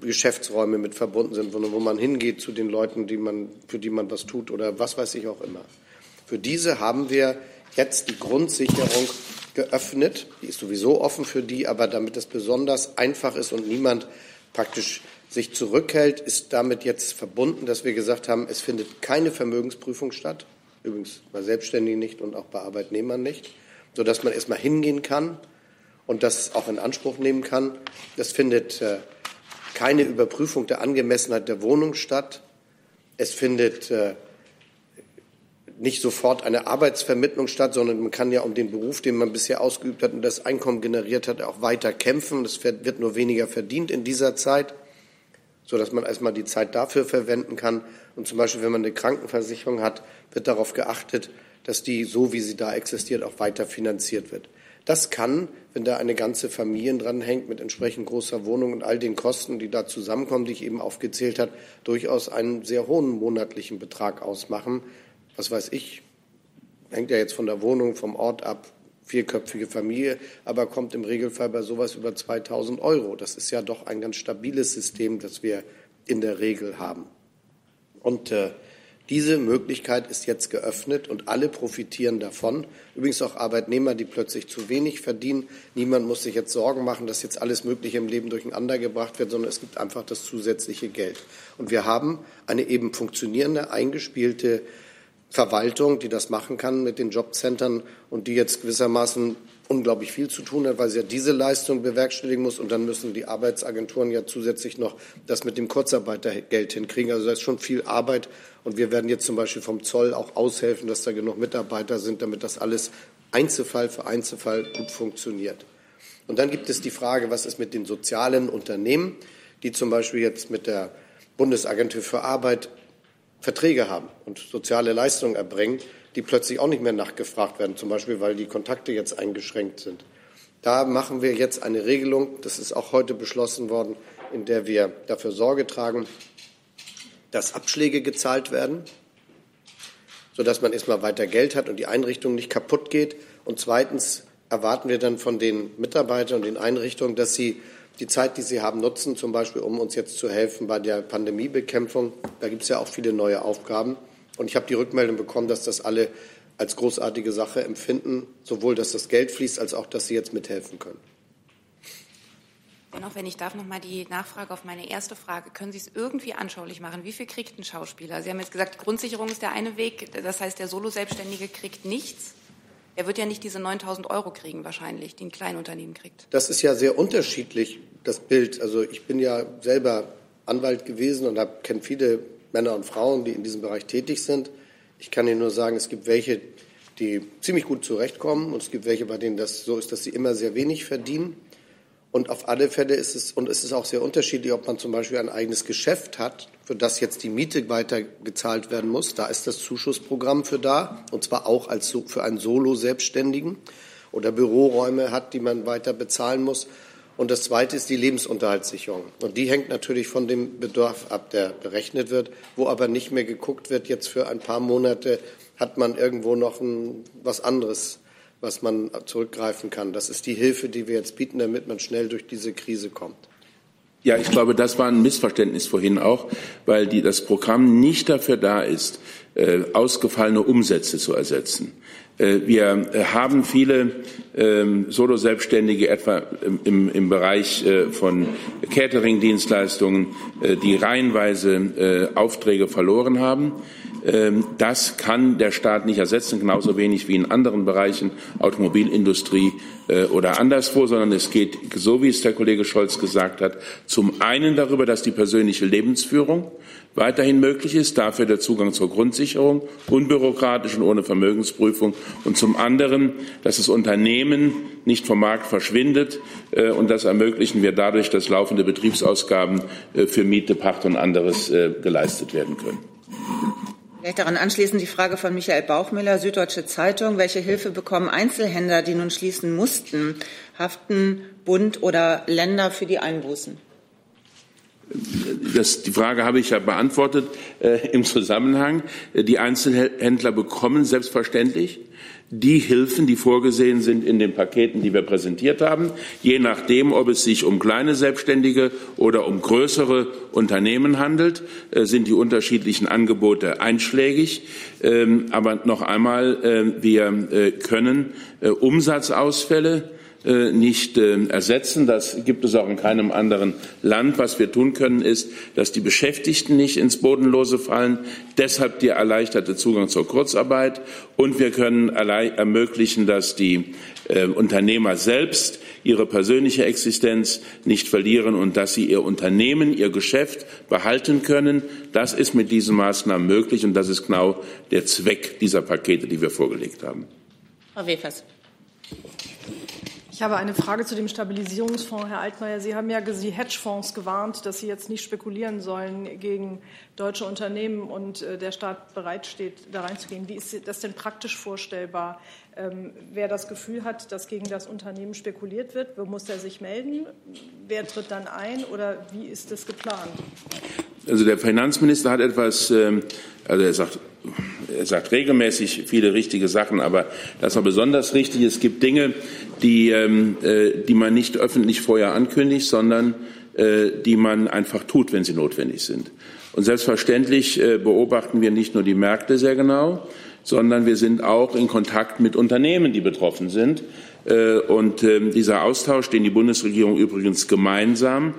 Geschäftsräume mit verbunden sind, wo man hingeht zu den Leuten, die man, für die man was tut oder was weiß ich auch immer. Für diese haben wir jetzt die Grundsicherung geöffnet. Die ist sowieso offen für die, aber damit es besonders einfach ist und niemand praktisch sich zurückhält, ist damit jetzt verbunden, dass wir gesagt haben, es findet keine Vermögensprüfung statt. Übrigens bei Selbstständigen nicht und auch bei Arbeitnehmern nicht, sodass man erstmal hingehen kann und das auch in Anspruch nehmen kann. Das findet äh, keine Überprüfung der Angemessenheit der Wohnung statt. Es findet äh, nicht sofort eine Arbeitsvermittlung statt, sondern man kann ja um den Beruf, den man bisher ausgeübt hat und das Einkommen generiert hat, auch weiter kämpfen. Es wird nur weniger verdient in dieser Zeit, sodass man erstmal die Zeit dafür verwenden kann. Und zum Beispiel, wenn man eine Krankenversicherung hat, wird darauf geachtet, dass die, so wie sie da existiert, auch weiter finanziert wird. Das kann, wenn da eine ganze Familie dranhängt mit entsprechend großer Wohnung und all den Kosten, die da zusammenkommen, die ich eben aufgezählt habe, durchaus einen sehr hohen monatlichen Betrag ausmachen. Was weiß ich, hängt ja jetzt von der Wohnung, vom Ort ab, vierköpfige Familie, aber kommt im Regelfall bei sowas über 2000 Euro. Das ist ja doch ein ganz stabiles System, das wir in der Regel haben. Und äh, diese Möglichkeit ist jetzt geöffnet und alle profitieren davon. Übrigens auch Arbeitnehmer, die plötzlich zu wenig verdienen. Niemand muss sich jetzt Sorgen machen, dass jetzt alles Mögliche im Leben durcheinander gebracht wird, sondern es gibt einfach das zusätzliche Geld. Und wir haben eine eben funktionierende, eingespielte Verwaltung, die das machen kann mit den Jobcentern und die jetzt gewissermaßen unglaublich viel zu tun hat, weil sie ja diese Leistung bewerkstelligen muss. Und dann müssen die Arbeitsagenturen ja zusätzlich noch das mit dem Kurzarbeitergeld hinkriegen. Also da ist schon viel Arbeit. Und wir werden jetzt zum Beispiel vom Zoll auch aushelfen, dass da genug Mitarbeiter sind, damit das alles Einzelfall für Einzelfall gut funktioniert. Und dann gibt es die Frage, was ist mit den sozialen Unternehmen, die zum Beispiel jetzt mit der Bundesagentur für Arbeit Verträge haben und soziale Leistungen erbringen die plötzlich auch nicht mehr nachgefragt werden, zum Beispiel weil die Kontakte jetzt eingeschränkt sind. Da machen wir jetzt eine Regelung, das ist auch heute beschlossen worden, in der wir dafür Sorge tragen, dass Abschläge gezahlt werden, sodass man erstmal weiter Geld hat und die Einrichtung nicht kaputt geht. Und zweitens erwarten wir dann von den Mitarbeitern und den Einrichtungen, dass sie die Zeit, die sie haben, nutzen, zum Beispiel, um uns jetzt zu helfen bei der Pandemiebekämpfung. Da gibt es ja auch viele neue Aufgaben. Und ich habe die Rückmeldung bekommen, dass das alle als großartige Sache empfinden, sowohl dass das Geld fließt, als auch, dass sie jetzt mithelfen können. Dennoch, wenn ich darf, noch mal die Nachfrage auf meine erste Frage. Können Sie es irgendwie anschaulich machen? Wie viel kriegt ein Schauspieler? Sie haben jetzt gesagt, Grundsicherung ist der eine Weg. Das heißt, der Solo-Selbstständige kriegt nichts. Er wird ja nicht diese 9000 Euro kriegen, wahrscheinlich, die ein Kleinunternehmen kriegt. Das ist ja sehr unterschiedlich, das Bild. Also ich bin ja selber Anwalt gewesen und kenne viele Männer und Frauen, die in diesem Bereich tätig sind. Ich kann Ihnen nur sagen, es gibt welche, die ziemlich gut zurechtkommen und es gibt welche, bei denen das so ist, dass sie immer sehr wenig verdienen. Und auf alle Fälle ist es, und es ist auch sehr unterschiedlich, ob man zum Beispiel ein eigenes Geschäft hat, für das jetzt die Miete weiter gezahlt werden muss. Da ist das Zuschussprogramm für da, und zwar auch als für einen Solo-Selbstständigen. Oder Büroräume hat, die man weiter bezahlen muss. Und das Zweite ist die Lebensunterhaltssicherung. Und die hängt natürlich von dem Bedarf ab, der berechnet wird, wo aber nicht mehr geguckt wird, jetzt für ein paar Monate hat man irgendwo noch ein, was anderes, was man zurückgreifen kann. Das ist die Hilfe, die wir jetzt bieten, damit man schnell durch diese Krise kommt. Ja, ich glaube, das war ein Missverständnis vorhin auch, weil die, das Programm nicht dafür da ist, äh, ausgefallene Umsätze zu ersetzen. Äh, wir äh, haben viele ähm, Solo-Selbstständige etwa im, im Bereich äh, von Catering-Dienstleistungen, die reihenweise Aufträge verloren haben. Ähm, das kann der Staat nicht ersetzen, genauso wenig wie in anderen Bereichen, Automobilindustrie oder anderswo, sondern es geht, so wie es der Kollege Scholz gesagt hat, zum einen darüber, dass die persönliche Lebensführung weiterhin möglich ist, dafür der Zugang zur Grundsicherung, unbürokratisch und ohne Vermögensprüfung und zum anderen, dass das Unternehmen nicht vom Markt verschwindet äh, und das ermöglichen wir dadurch, dass laufende Betriebsausgaben äh, für Miete, Pacht und anderes äh, geleistet werden können. Vielleicht daran anschließend die Frage von Michael Bauchmüller, Süddeutsche Zeitung. Welche Hilfe bekommen Einzelhändler, die nun schließen mussten? Haften Bund oder Länder für die Einbußen? Das, die Frage habe ich ja beantwortet äh, im Zusammenhang. Die Einzelhändler bekommen selbstverständlich die Hilfen, die vorgesehen sind in den Paketen, die wir präsentiert haben, je nachdem, ob es sich um kleine Selbstständige oder um größere Unternehmen handelt, äh, sind die unterschiedlichen Angebote einschlägig. Ähm, aber noch einmal, äh, wir äh, können Umsatzausfälle nicht äh, ersetzen. Das gibt es auch in keinem anderen Land. Was wir tun können, ist, dass die Beschäftigten nicht ins Bodenlose fallen. Deshalb der erleichterte Zugang zur Kurzarbeit. Und wir können ermöglichen, dass die äh, Unternehmer selbst ihre persönliche Existenz nicht verlieren und dass sie ihr Unternehmen, ihr Geschäft behalten können. Das ist mit diesen Maßnahmen möglich und das ist genau der Zweck dieser Pakete, die wir vorgelegt haben. Frau Wefers. Ich habe eine Frage zu dem Stabilisierungsfonds, Herr Altmaier. Sie haben ja die Hedgefonds gewarnt, dass sie jetzt nicht spekulieren sollen gegen deutsche Unternehmen und äh, der Staat bereitsteht, da reinzugehen. Wie ist das denn praktisch vorstellbar? Ähm, wer das Gefühl hat, dass gegen das Unternehmen spekuliert wird, wo muss er sich melden? Wer tritt dann ein oder wie ist das geplant? Also der Finanzminister hat etwas, ähm, also er sagt, er sagt regelmäßig viele richtige Sachen, aber das war besonders richtig. Es gibt Dinge, die, ähm, äh, die man nicht öffentlich vorher ankündigt, sondern äh, die man einfach tut, wenn sie notwendig sind. Und selbstverständlich äh, beobachten wir nicht nur die Märkte sehr genau, sondern wir sind auch in Kontakt mit Unternehmen, die betroffen sind. Und ähm, dieser Austausch, den die Bundesregierung übrigens gemeinsam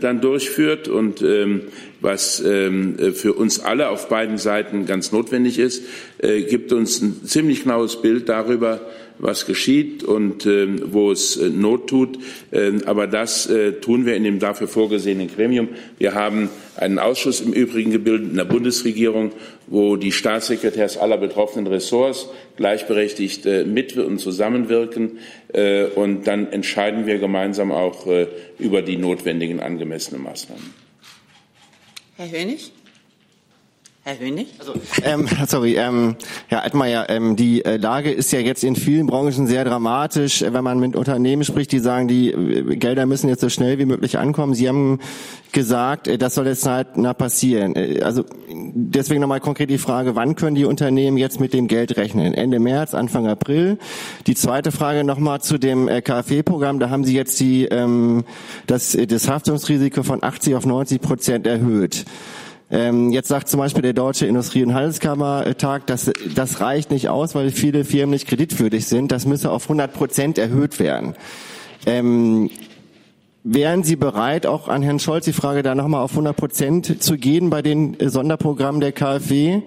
dann durchführt und ähm, was ähm, für uns alle auf beiden Seiten ganz notwendig ist, gibt uns ein ziemlich genaues Bild darüber, was geschieht und äh, wo es äh, Not tut. Äh, aber das äh, tun wir in dem dafür vorgesehenen Gremium. Wir haben einen Ausschuss im Übrigen gebildet in der Bundesregierung, wo die Staatssekretärs aller betroffenen Ressorts gleichberechtigt äh, mit und zusammenwirken. Äh, und dann entscheiden wir gemeinsam auch über die notwendigen angemessenen Maßnahmen. Herr Hönig? Herr Hönig? Also, ähm, sorry, ähm, Herr Altmaier, ähm, die äh, Lage ist ja jetzt in vielen Branchen sehr dramatisch. Wenn man mit Unternehmen spricht, die sagen, die äh, Gelder müssen jetzt so schnell wie möglich ankommen. Sie haben gesagt, äh, das soll jetzt zeitnah passieren. Äh, also deswegen nochmal konkret die Frage, wann können die Unternehmen jetzt mit dem Geld rechnen? Ende März, Anfang April? Die zweite Frage nochmal zu dem äh, KfW-Programm. Da haben Sie jetzt die, ähm, das, das Haftungsrisiko von 80 auf 90 Prozent erhöht. Ähm, jetzt sagt zum Beispiel der Deutsche Industrie- und Handelskammertag, dass das reicht nicht aus, weil viele Firmen nicht kreditwürdig sind. Das müsse auf 100 Prozent erhöht werden. Ähm, wären Sie bereit, auch an Herrn Scholz die Frage da nochmal auf 100 Prozent zu gehen bei den Sonderprogrammen der KfW?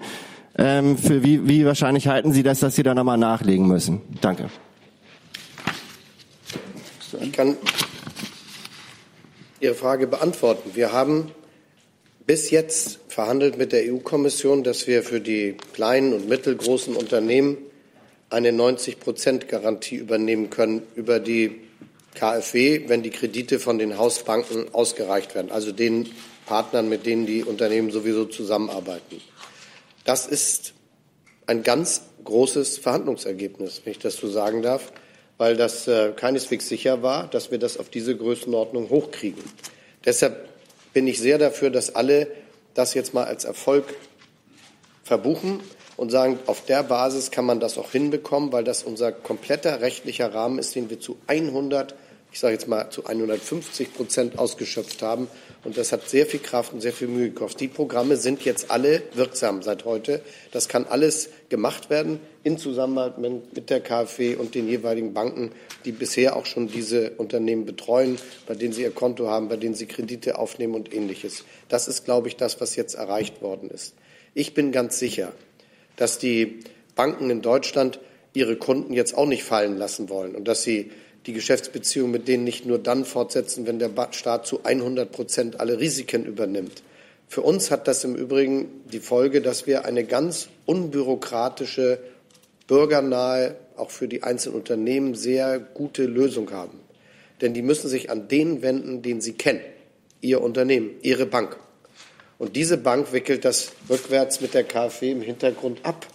Ähm, für wie, wie wahrscheinlich halten Sie das, dass Sie da nochmal nachlegen müssen? Danke. Ich kann Ihre Frage beantworten. Wir haben bis jetzt verhandelt mit der EU-Kommission, dass wir für die kleinen und mittelgroßen Unternehmen eine 90-Prozent-Garantie übernehmen können über die KfW, wenn die Kredite von den Hausbanken ausgereicht werden, also den Partnern, mit denen die Unternehmen sowieso zusammenarbeiten. Das ist ein ganz großes Verhandlungsergebnis, wenn ich das so sagen darf, weil das äh, keineswegs sicher war, dass wir das auf diese Größenordnung hochkriegen. Deshalb bin ich sehr dafür, dass alle das jetzt mal als Erfolg verbuchen und sagen, auf der Basis kann man das auch hinbekommen, weil das unser kompletter rechtlicher Rahmen ist, den wir zu 100, ich sage jetzt mal zu 150 Prozent ausgeschöpft haben. Und das hat sehr viel Kraft und sehr viel Mühe gekostet. Die Programme sind jetzt alle wirksam seit heute. Das kann alles gemacht werden in Zusammenarbeit mit der KfW und den jeweiligen Banken, die bisher auch schon diese Unternehmen betreuen, bei denen sie ihr Konto haben, bei denen sie Kredite aufnehmen und ähnliches. Das ist, glaube ich, das, was jetzt erreicht worden ist. Ich bin ganz sicher, dass die Banken in Deutschland ihre Kunden jetzt auch nicht fallen lassen wollen und dass sie die Geschäftsbeziehungen mit denen nicht nur dann fortsetzen, wenn der Staat zu 100 Prozent alle Risiken übernimmt. Für uns hat das im Übrigen die Folge, dass wir eine ganz unbürokratische, bürgernahe, auch für die einzelnen Unternehmen sehr gute Lösung haben. Denn die müssen sich an den wenden, den sie kennen. Ihr Unternehmen, ihre Bank. Und diese Bank wickelt das rückwärts mit der KfW im Hintergrund ab.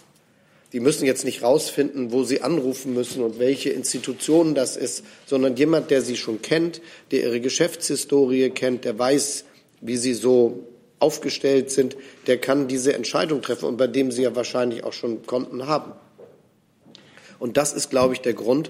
Die müssen jetzt nicht rausfinden, wo sie anrufen müssen und welche Institution das ist, sondern jemand, der sie schon kennt, der ihre Geschäftshistorie kennt, der weiß, wie sie so aufgestellt sind, der kann diese Entscheidung treffen und bei dem sie ja wahrscheinlich auch schon Konten haben. Und das ist, glaube ich, der Grund,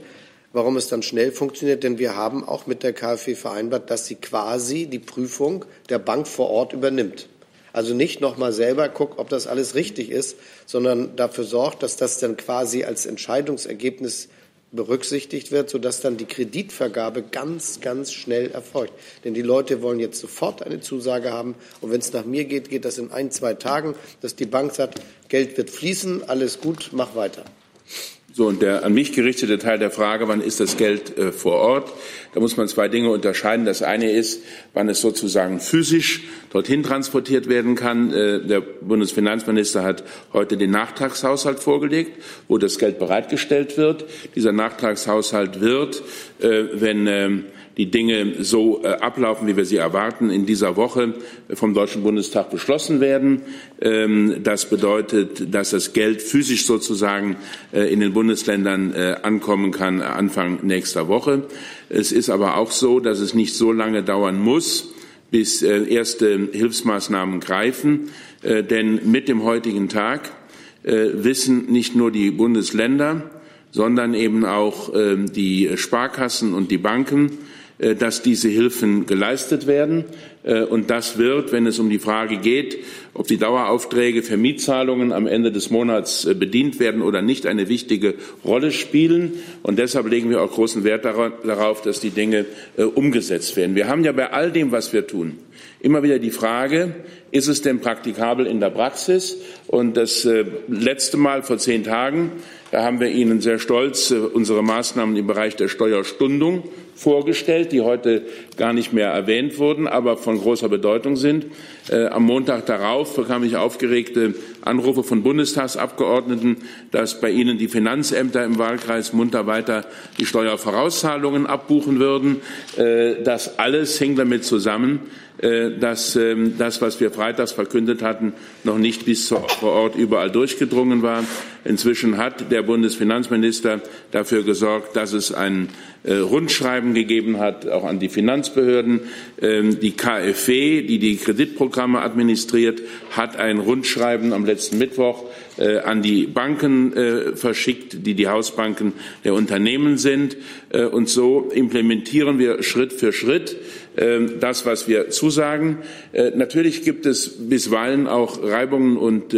warum es dann schnell funktioniert, denn wir haben auch mit der KfW vereinbart, dass sie quasi die Prüfung der Bank vor Ort übernimmt. Also nicht nochmal selber guckt, ob das alles richtig ist, sondern dafür sorgt, dass das dann quasi als Entscheidungsergebnis berücksichtigt wird, sodass dann die Kreditvergabe ganz, ganz schnell erfolgt. Denn die Leute wollen jetzt sofort eine Zusage haben. Und wenn es nach mir geht, geht das in ein, zwei Tagen, dass die Bank sagt, Geld wird fließen, alles gut, mach weiter. So, und der an mich gerichtete Teil der Frage, wann ist das Geld äh, vor Ort? Da muss man zwei Dinge unterscheiden. Das eine ist, wann es sozusagen physisch dorthin transportiert werden kann. Äh, der Bundesfinanzminister hat heute den Nachtragshaushalt vorgelegt, wo das Geld bereitgestellt wird. Dieser Nachtragshaushalt wird, äh, wenn ähm, die Dinge so äh, ablaufen, wie wir sie erwarten, in dieser Woche vom Deutschen Bundestag beschlossen werden. Ähm, das bedeutet, dass das Geld physisch sozusagen äh, in den Bundesländern äh, ankommen kann Anfang nächster Woche. Es ist aber auch so, dass es nicht so lange dauern muss, bis erste Hilfsmaßnahmen greifen. Denn mit dem heutigen Tag wissen nicht nur die Bundesländer, sondern eben auch die Sparkassen und die Banken, dass diese Hilfen geleistet werden. Äh, und das wird, wenn es um die Frage geht, ob die Daueraufträge für Mietzahlungen am Ende des Monats äh, bedient werden oder nicht, eine wichtige Rolle spielen. Und deshalb legen wir auch großen Wert darauf, dass die Dinge umgesetzt werden. Wir haben ja bei all dem, was wir tun, immer wieder die Frage, ist es denn praktikabel in der Praxis? Und das letzte Mal vor zehn Tagen, da haben wir Ihnen sehr stolz unsere Maßnahmen im Bereich der Steuerstundung vorgestellt, die heute gar nicht mehr erwähnt wurden, aber von großer Bedeutung sind. Äh, am Montag darauf bekam ich aufgeregte Anrufe von Bundestagsabgeordneten, dass bei ihnen die Finanzämter im Wahlkreis munter weiter die Steuervorauszahlungen abbuchen würden. Äh, das alles hing damit zusammen, dass ähm, das, was wir freitags verkündet hatten, noch nicht bis vor Ort überall durchgedrungen war. Inzwischen hat der Bundesfinanzminister dafür gesorgt, dass es ein äh, Rundschreiben gegeben hat, auch an die Finanzbehörden. Ähm, die KfW, die die Kreditprogramme administriert, hat ein Rundschreiben am letzten Mittwoch äh, an die Banken äh, verschickt, die die Hausbanken der Unternehmen sind. Und so implementieren wir Schritt für Schritt ähm, das, was wir zusagen. Natürlich gibt es bisweilen auch Reibungen und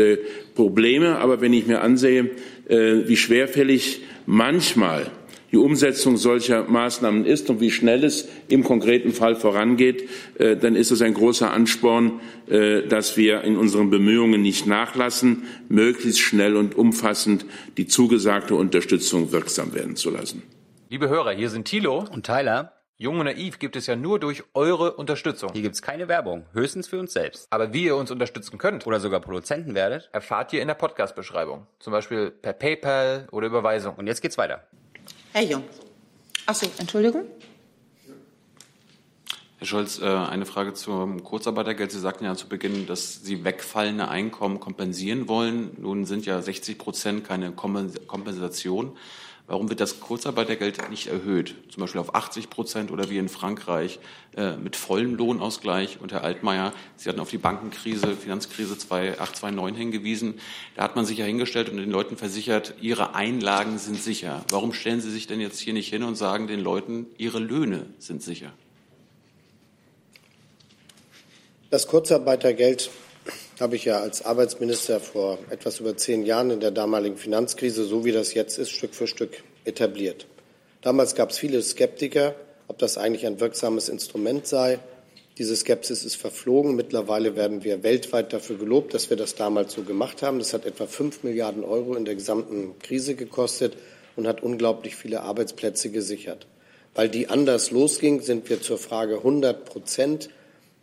Probleme, aber wenn ich mir ansehe, wie schwerfällig manchmal die Umsetzung solcher Maßnahmen ist und wie schnell es im konkreten Fall vorangeht, äh, dann ist es ein großer Ansporn, äh, dass wir in unseren Bemühungen nicht nachlassen, möglichst schnell und umfassend die zugesagte Unterstützung wirksam werden zu lassen. Liebe Hörer, hier sind Thilo und Tyler. Jung und Naiv gibt es ja nur durch eure Unterstützung. Hier gibt es keine Werbung, höchstens für uns selbst. Aber wie ihr uns unterstützen könnt oder sogar Produzenten werdet, erfahrt ihr in der Podcast-Beschreibung. Zum Beispiel per PayPal oder Überweisung. Und jetzt geht's weiter. Herr Jung. Achso, Entschuldigung. Herr Scholz, äh, eine Frage zum Kurzarbeitergeld. Sie sagten ja zu Beginn, dass Sie wegfallende Einkommen kompensieren wollen. Nun sind ja 60 Prozent keine Kompensation. Warum wird das Kurzarbeitergeld nicht erhöht? Zum Beispiel auf 80 Prozent oder wie in Frankreich äh, mit vollem Lohnausgleich. Und Herr Altmaier, Sie hatten auf die Bankenkrise, Finanzkrise 2008, hingewiesen. Da hat man sich ja hingestellt und den Leuten versichert, ihre Einlagen sind sicher. Warum stellen Sie sich denn jetzt hier nicht hin und sagen den Leuten, ihre Löhne sind sicher? Das Kurzarbeitergeld habe ich ja als Arbeitsminister vor etwas über zehn Jahren in der damaligen Finanzkrise, so wie das jetzt ist, Stück für Stück etabliert. Damals gab es viele Skeptiker, ob das eigentlich ein wirksames Instrument sei. Diese Skepsis ist verflogen. Mittlerweile werden wir weltweit dafür gelobt, dass wir das damals so gemacht haben. Das hat etwa fünf Milliarden Euro in der gesamten Krise gekostet und hat unglaublich viele Arbeitsplätze gesichert. Weil die anders losging, sind wir zur Frage 100 Prozent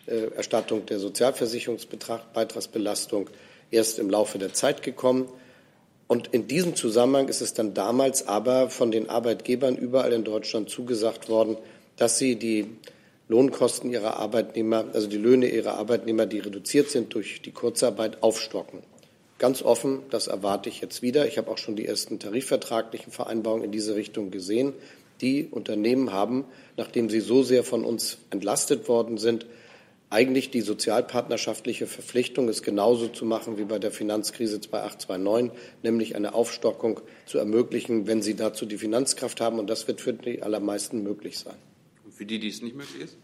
Erstattung der Sozialversicherungsbeitragsbelastung erst im Laufe der Zeit gekommen. Und in diesem Zusammenhang ist es dann damals aber von den Arbeitgebern überall in Deutschland zugesagt worden, dass sie die Lohnkosten ihrer Arbeitnehmer, also die Löhne ihrer Arbeitnehmer, die reduziert sind durch die Kurzarbeit, aufstocken. Ganz offen, das erwarte ich jetzt wieder. Ich habe auch schon die ersten tarifvertraglichen Vereinbarungen in diese Richtung gesehen. Die Unternehmen haben, nachdem sie so sehr von uns entlastet worden sind, eigentlich die sozialpartnerschaftliche Verpflichtung, es genauso zu machen wie bei der Finanzkrise 2008-2009, nämlich eine Aufstockung zu ermöglichen, wenn sie dazu die Finanzkraft haben. Und das wird für die allermeisten möglich sein. Und für die, die es nicht möglich ist?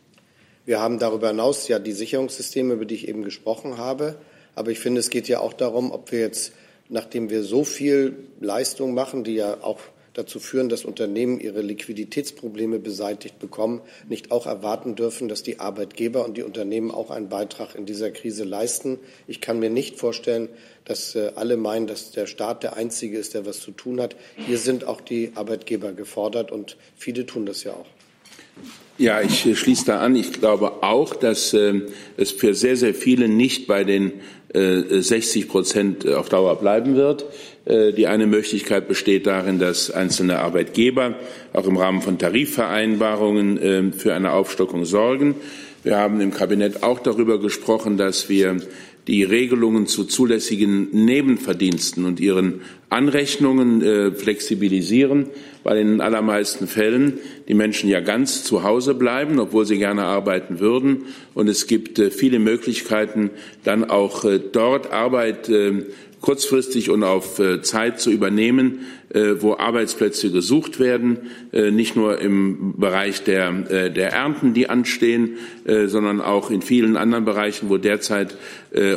Wir haben darüber hinaus ja die Sicherungssysteme, über die ich eben gesprochen habe. Aber ich finde, es geht ja auch darum, ob wir jetzt, nachdem wir so viel Leistung machen, die ja auch dazu führen, dass Unternehmen ihre Liquiditätsprobleme beseitigt bekommen, nicht auch erwarten dürfen, dass die Arbeitgeber und die Unternehmen auch einen Beitrag in dieser Krise leisten. Ich kann mir nicht vorstellen, dass äh, alle meinen, dass der Staat der Einzige ist, der was zu tun hat. Hier sind auch die Arbeitgeber gefordert und viele tun das ja auch. Ja, ich äh, schließe da an. Ich glaube auch, dass äh, es für sehr, sehr viele nicht bei den äh, 60 Prozent auf Dauer bleiben wird. Äh, die eine Möglichkeit besteht darin, dass einzelne Arbeitgeber auch im Rahmen von Tarifvereinbarungen ähm, für eine Aufstockung sorgen. Wir haben im Kabinett auch darüber gesprochen, dass wir die Regelungen zu zulässigen Nebenverdiensten und ihren Anrechnungen äh, flexibilisieren, weil in den allermeisten Fällen die Menschen ja ganz zu Hause bleiben, obwohl sie gerne arbeiten würden. Und es gibt äh, viele Möglichkeiten, dann auch dort Arbeit kurzfristig und auf äh, Zeit zu übernehmen, äh, wo Arbeitsplätze gesucht werden, äh, nicht nur im Bereich der, der Ernten, die anstehen, sondern auch in vielen anderen Bereichen, wo derzeit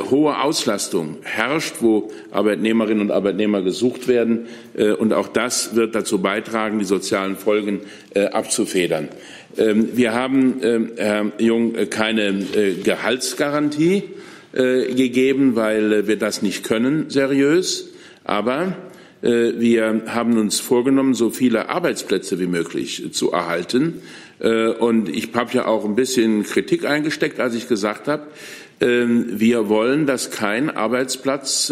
hohe Auslastung herrscht, wo Arbeitnehmerinnen und Arbeitnehmer gesucht werden. Und auch das wird dazu beitragen, die sozialen Folgen abzufedern. Ähm, wir haben, ähm, Herr Jung, keine Gehaltsgarantie äh, gegeben, weil äh, wir das nicht können, seriös. Aber äh, wir haben uns vorgenommen, so viele Arbeitsplätze wie möglich zu erhalten. Und ich habe ja auch ein bisschen Kritik eingesteckt, als ich gesagt habe, ähm, wir wollen, dass kein Arbeitsplatz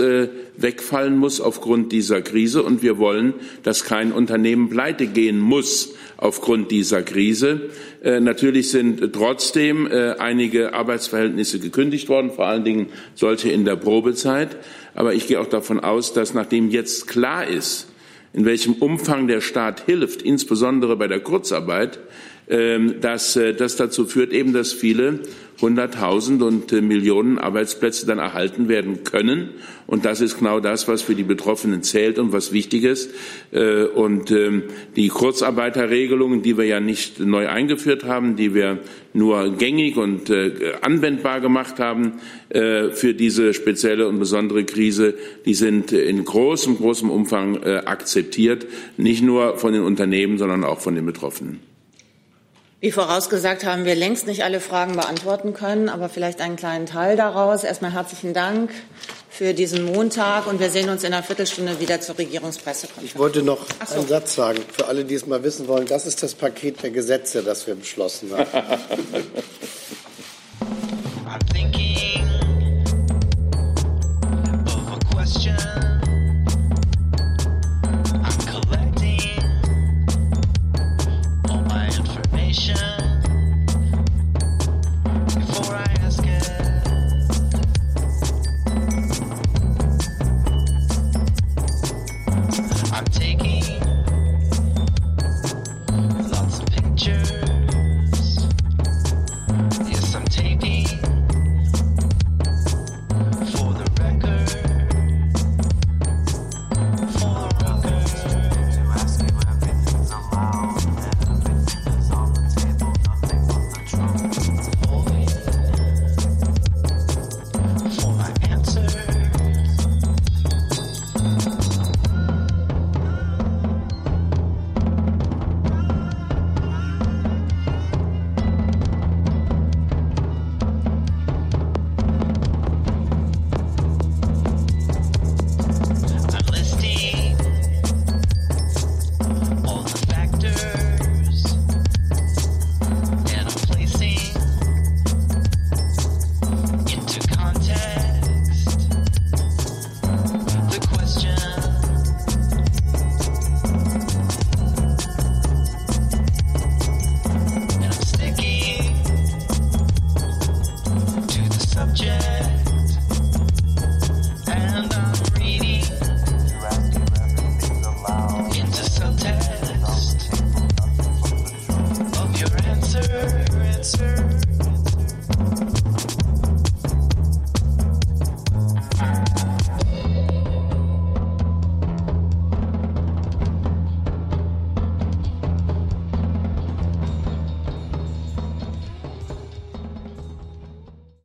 wegfallen muss aufgrund dieser Krise und wir wollen, dass kein Unternehmen pleite gehen muss aufgrund dieser Krise. Äh, natürlich sind trotzdem äh, einige Arbeitsverhältnisse gekündigt worden, vor allen Dingen solche in der Probezeit. Aber ich gehe auch davon aus, dass nachdem jetzt klar ist, in welchem Umfang der Staat hilft, insbesondere bei der Kurzarbeit, dass äh, das dazu führt, eben, dass viele hunderttausend und äh, Millionen Arbeitsplätze dann erhalten werden können. Und das ist genau das, was für die Betroffenen zählt und was wichtig ist. Äh, und ähm, die Kurzarbeiterregelungen, die wir ja nicht neu eingeführt haben, die wir nur gängig und anwendbar gemacht haben für diese spezielle und besondere Krise, die sind in großem, großem Umfang akzeptiert, nicht nur von den Unternehmen, sondern auch von den Betroffenen. Wie vorausgesagt haben wir längst nicht alle Fragen beantworten können, aber vielleicht einen kleinen Teil daraus. Erstmal herzlichen Dank für diesen Montag und wir sehen uns in einer Viertelstunde wieder zur Regierungspressekonferenz. Ich wollte noch so. einen Satz sagen, für alle, die es mal wissen wollen. Das ist das Paket der Gesetze, das wir beschlossen haben.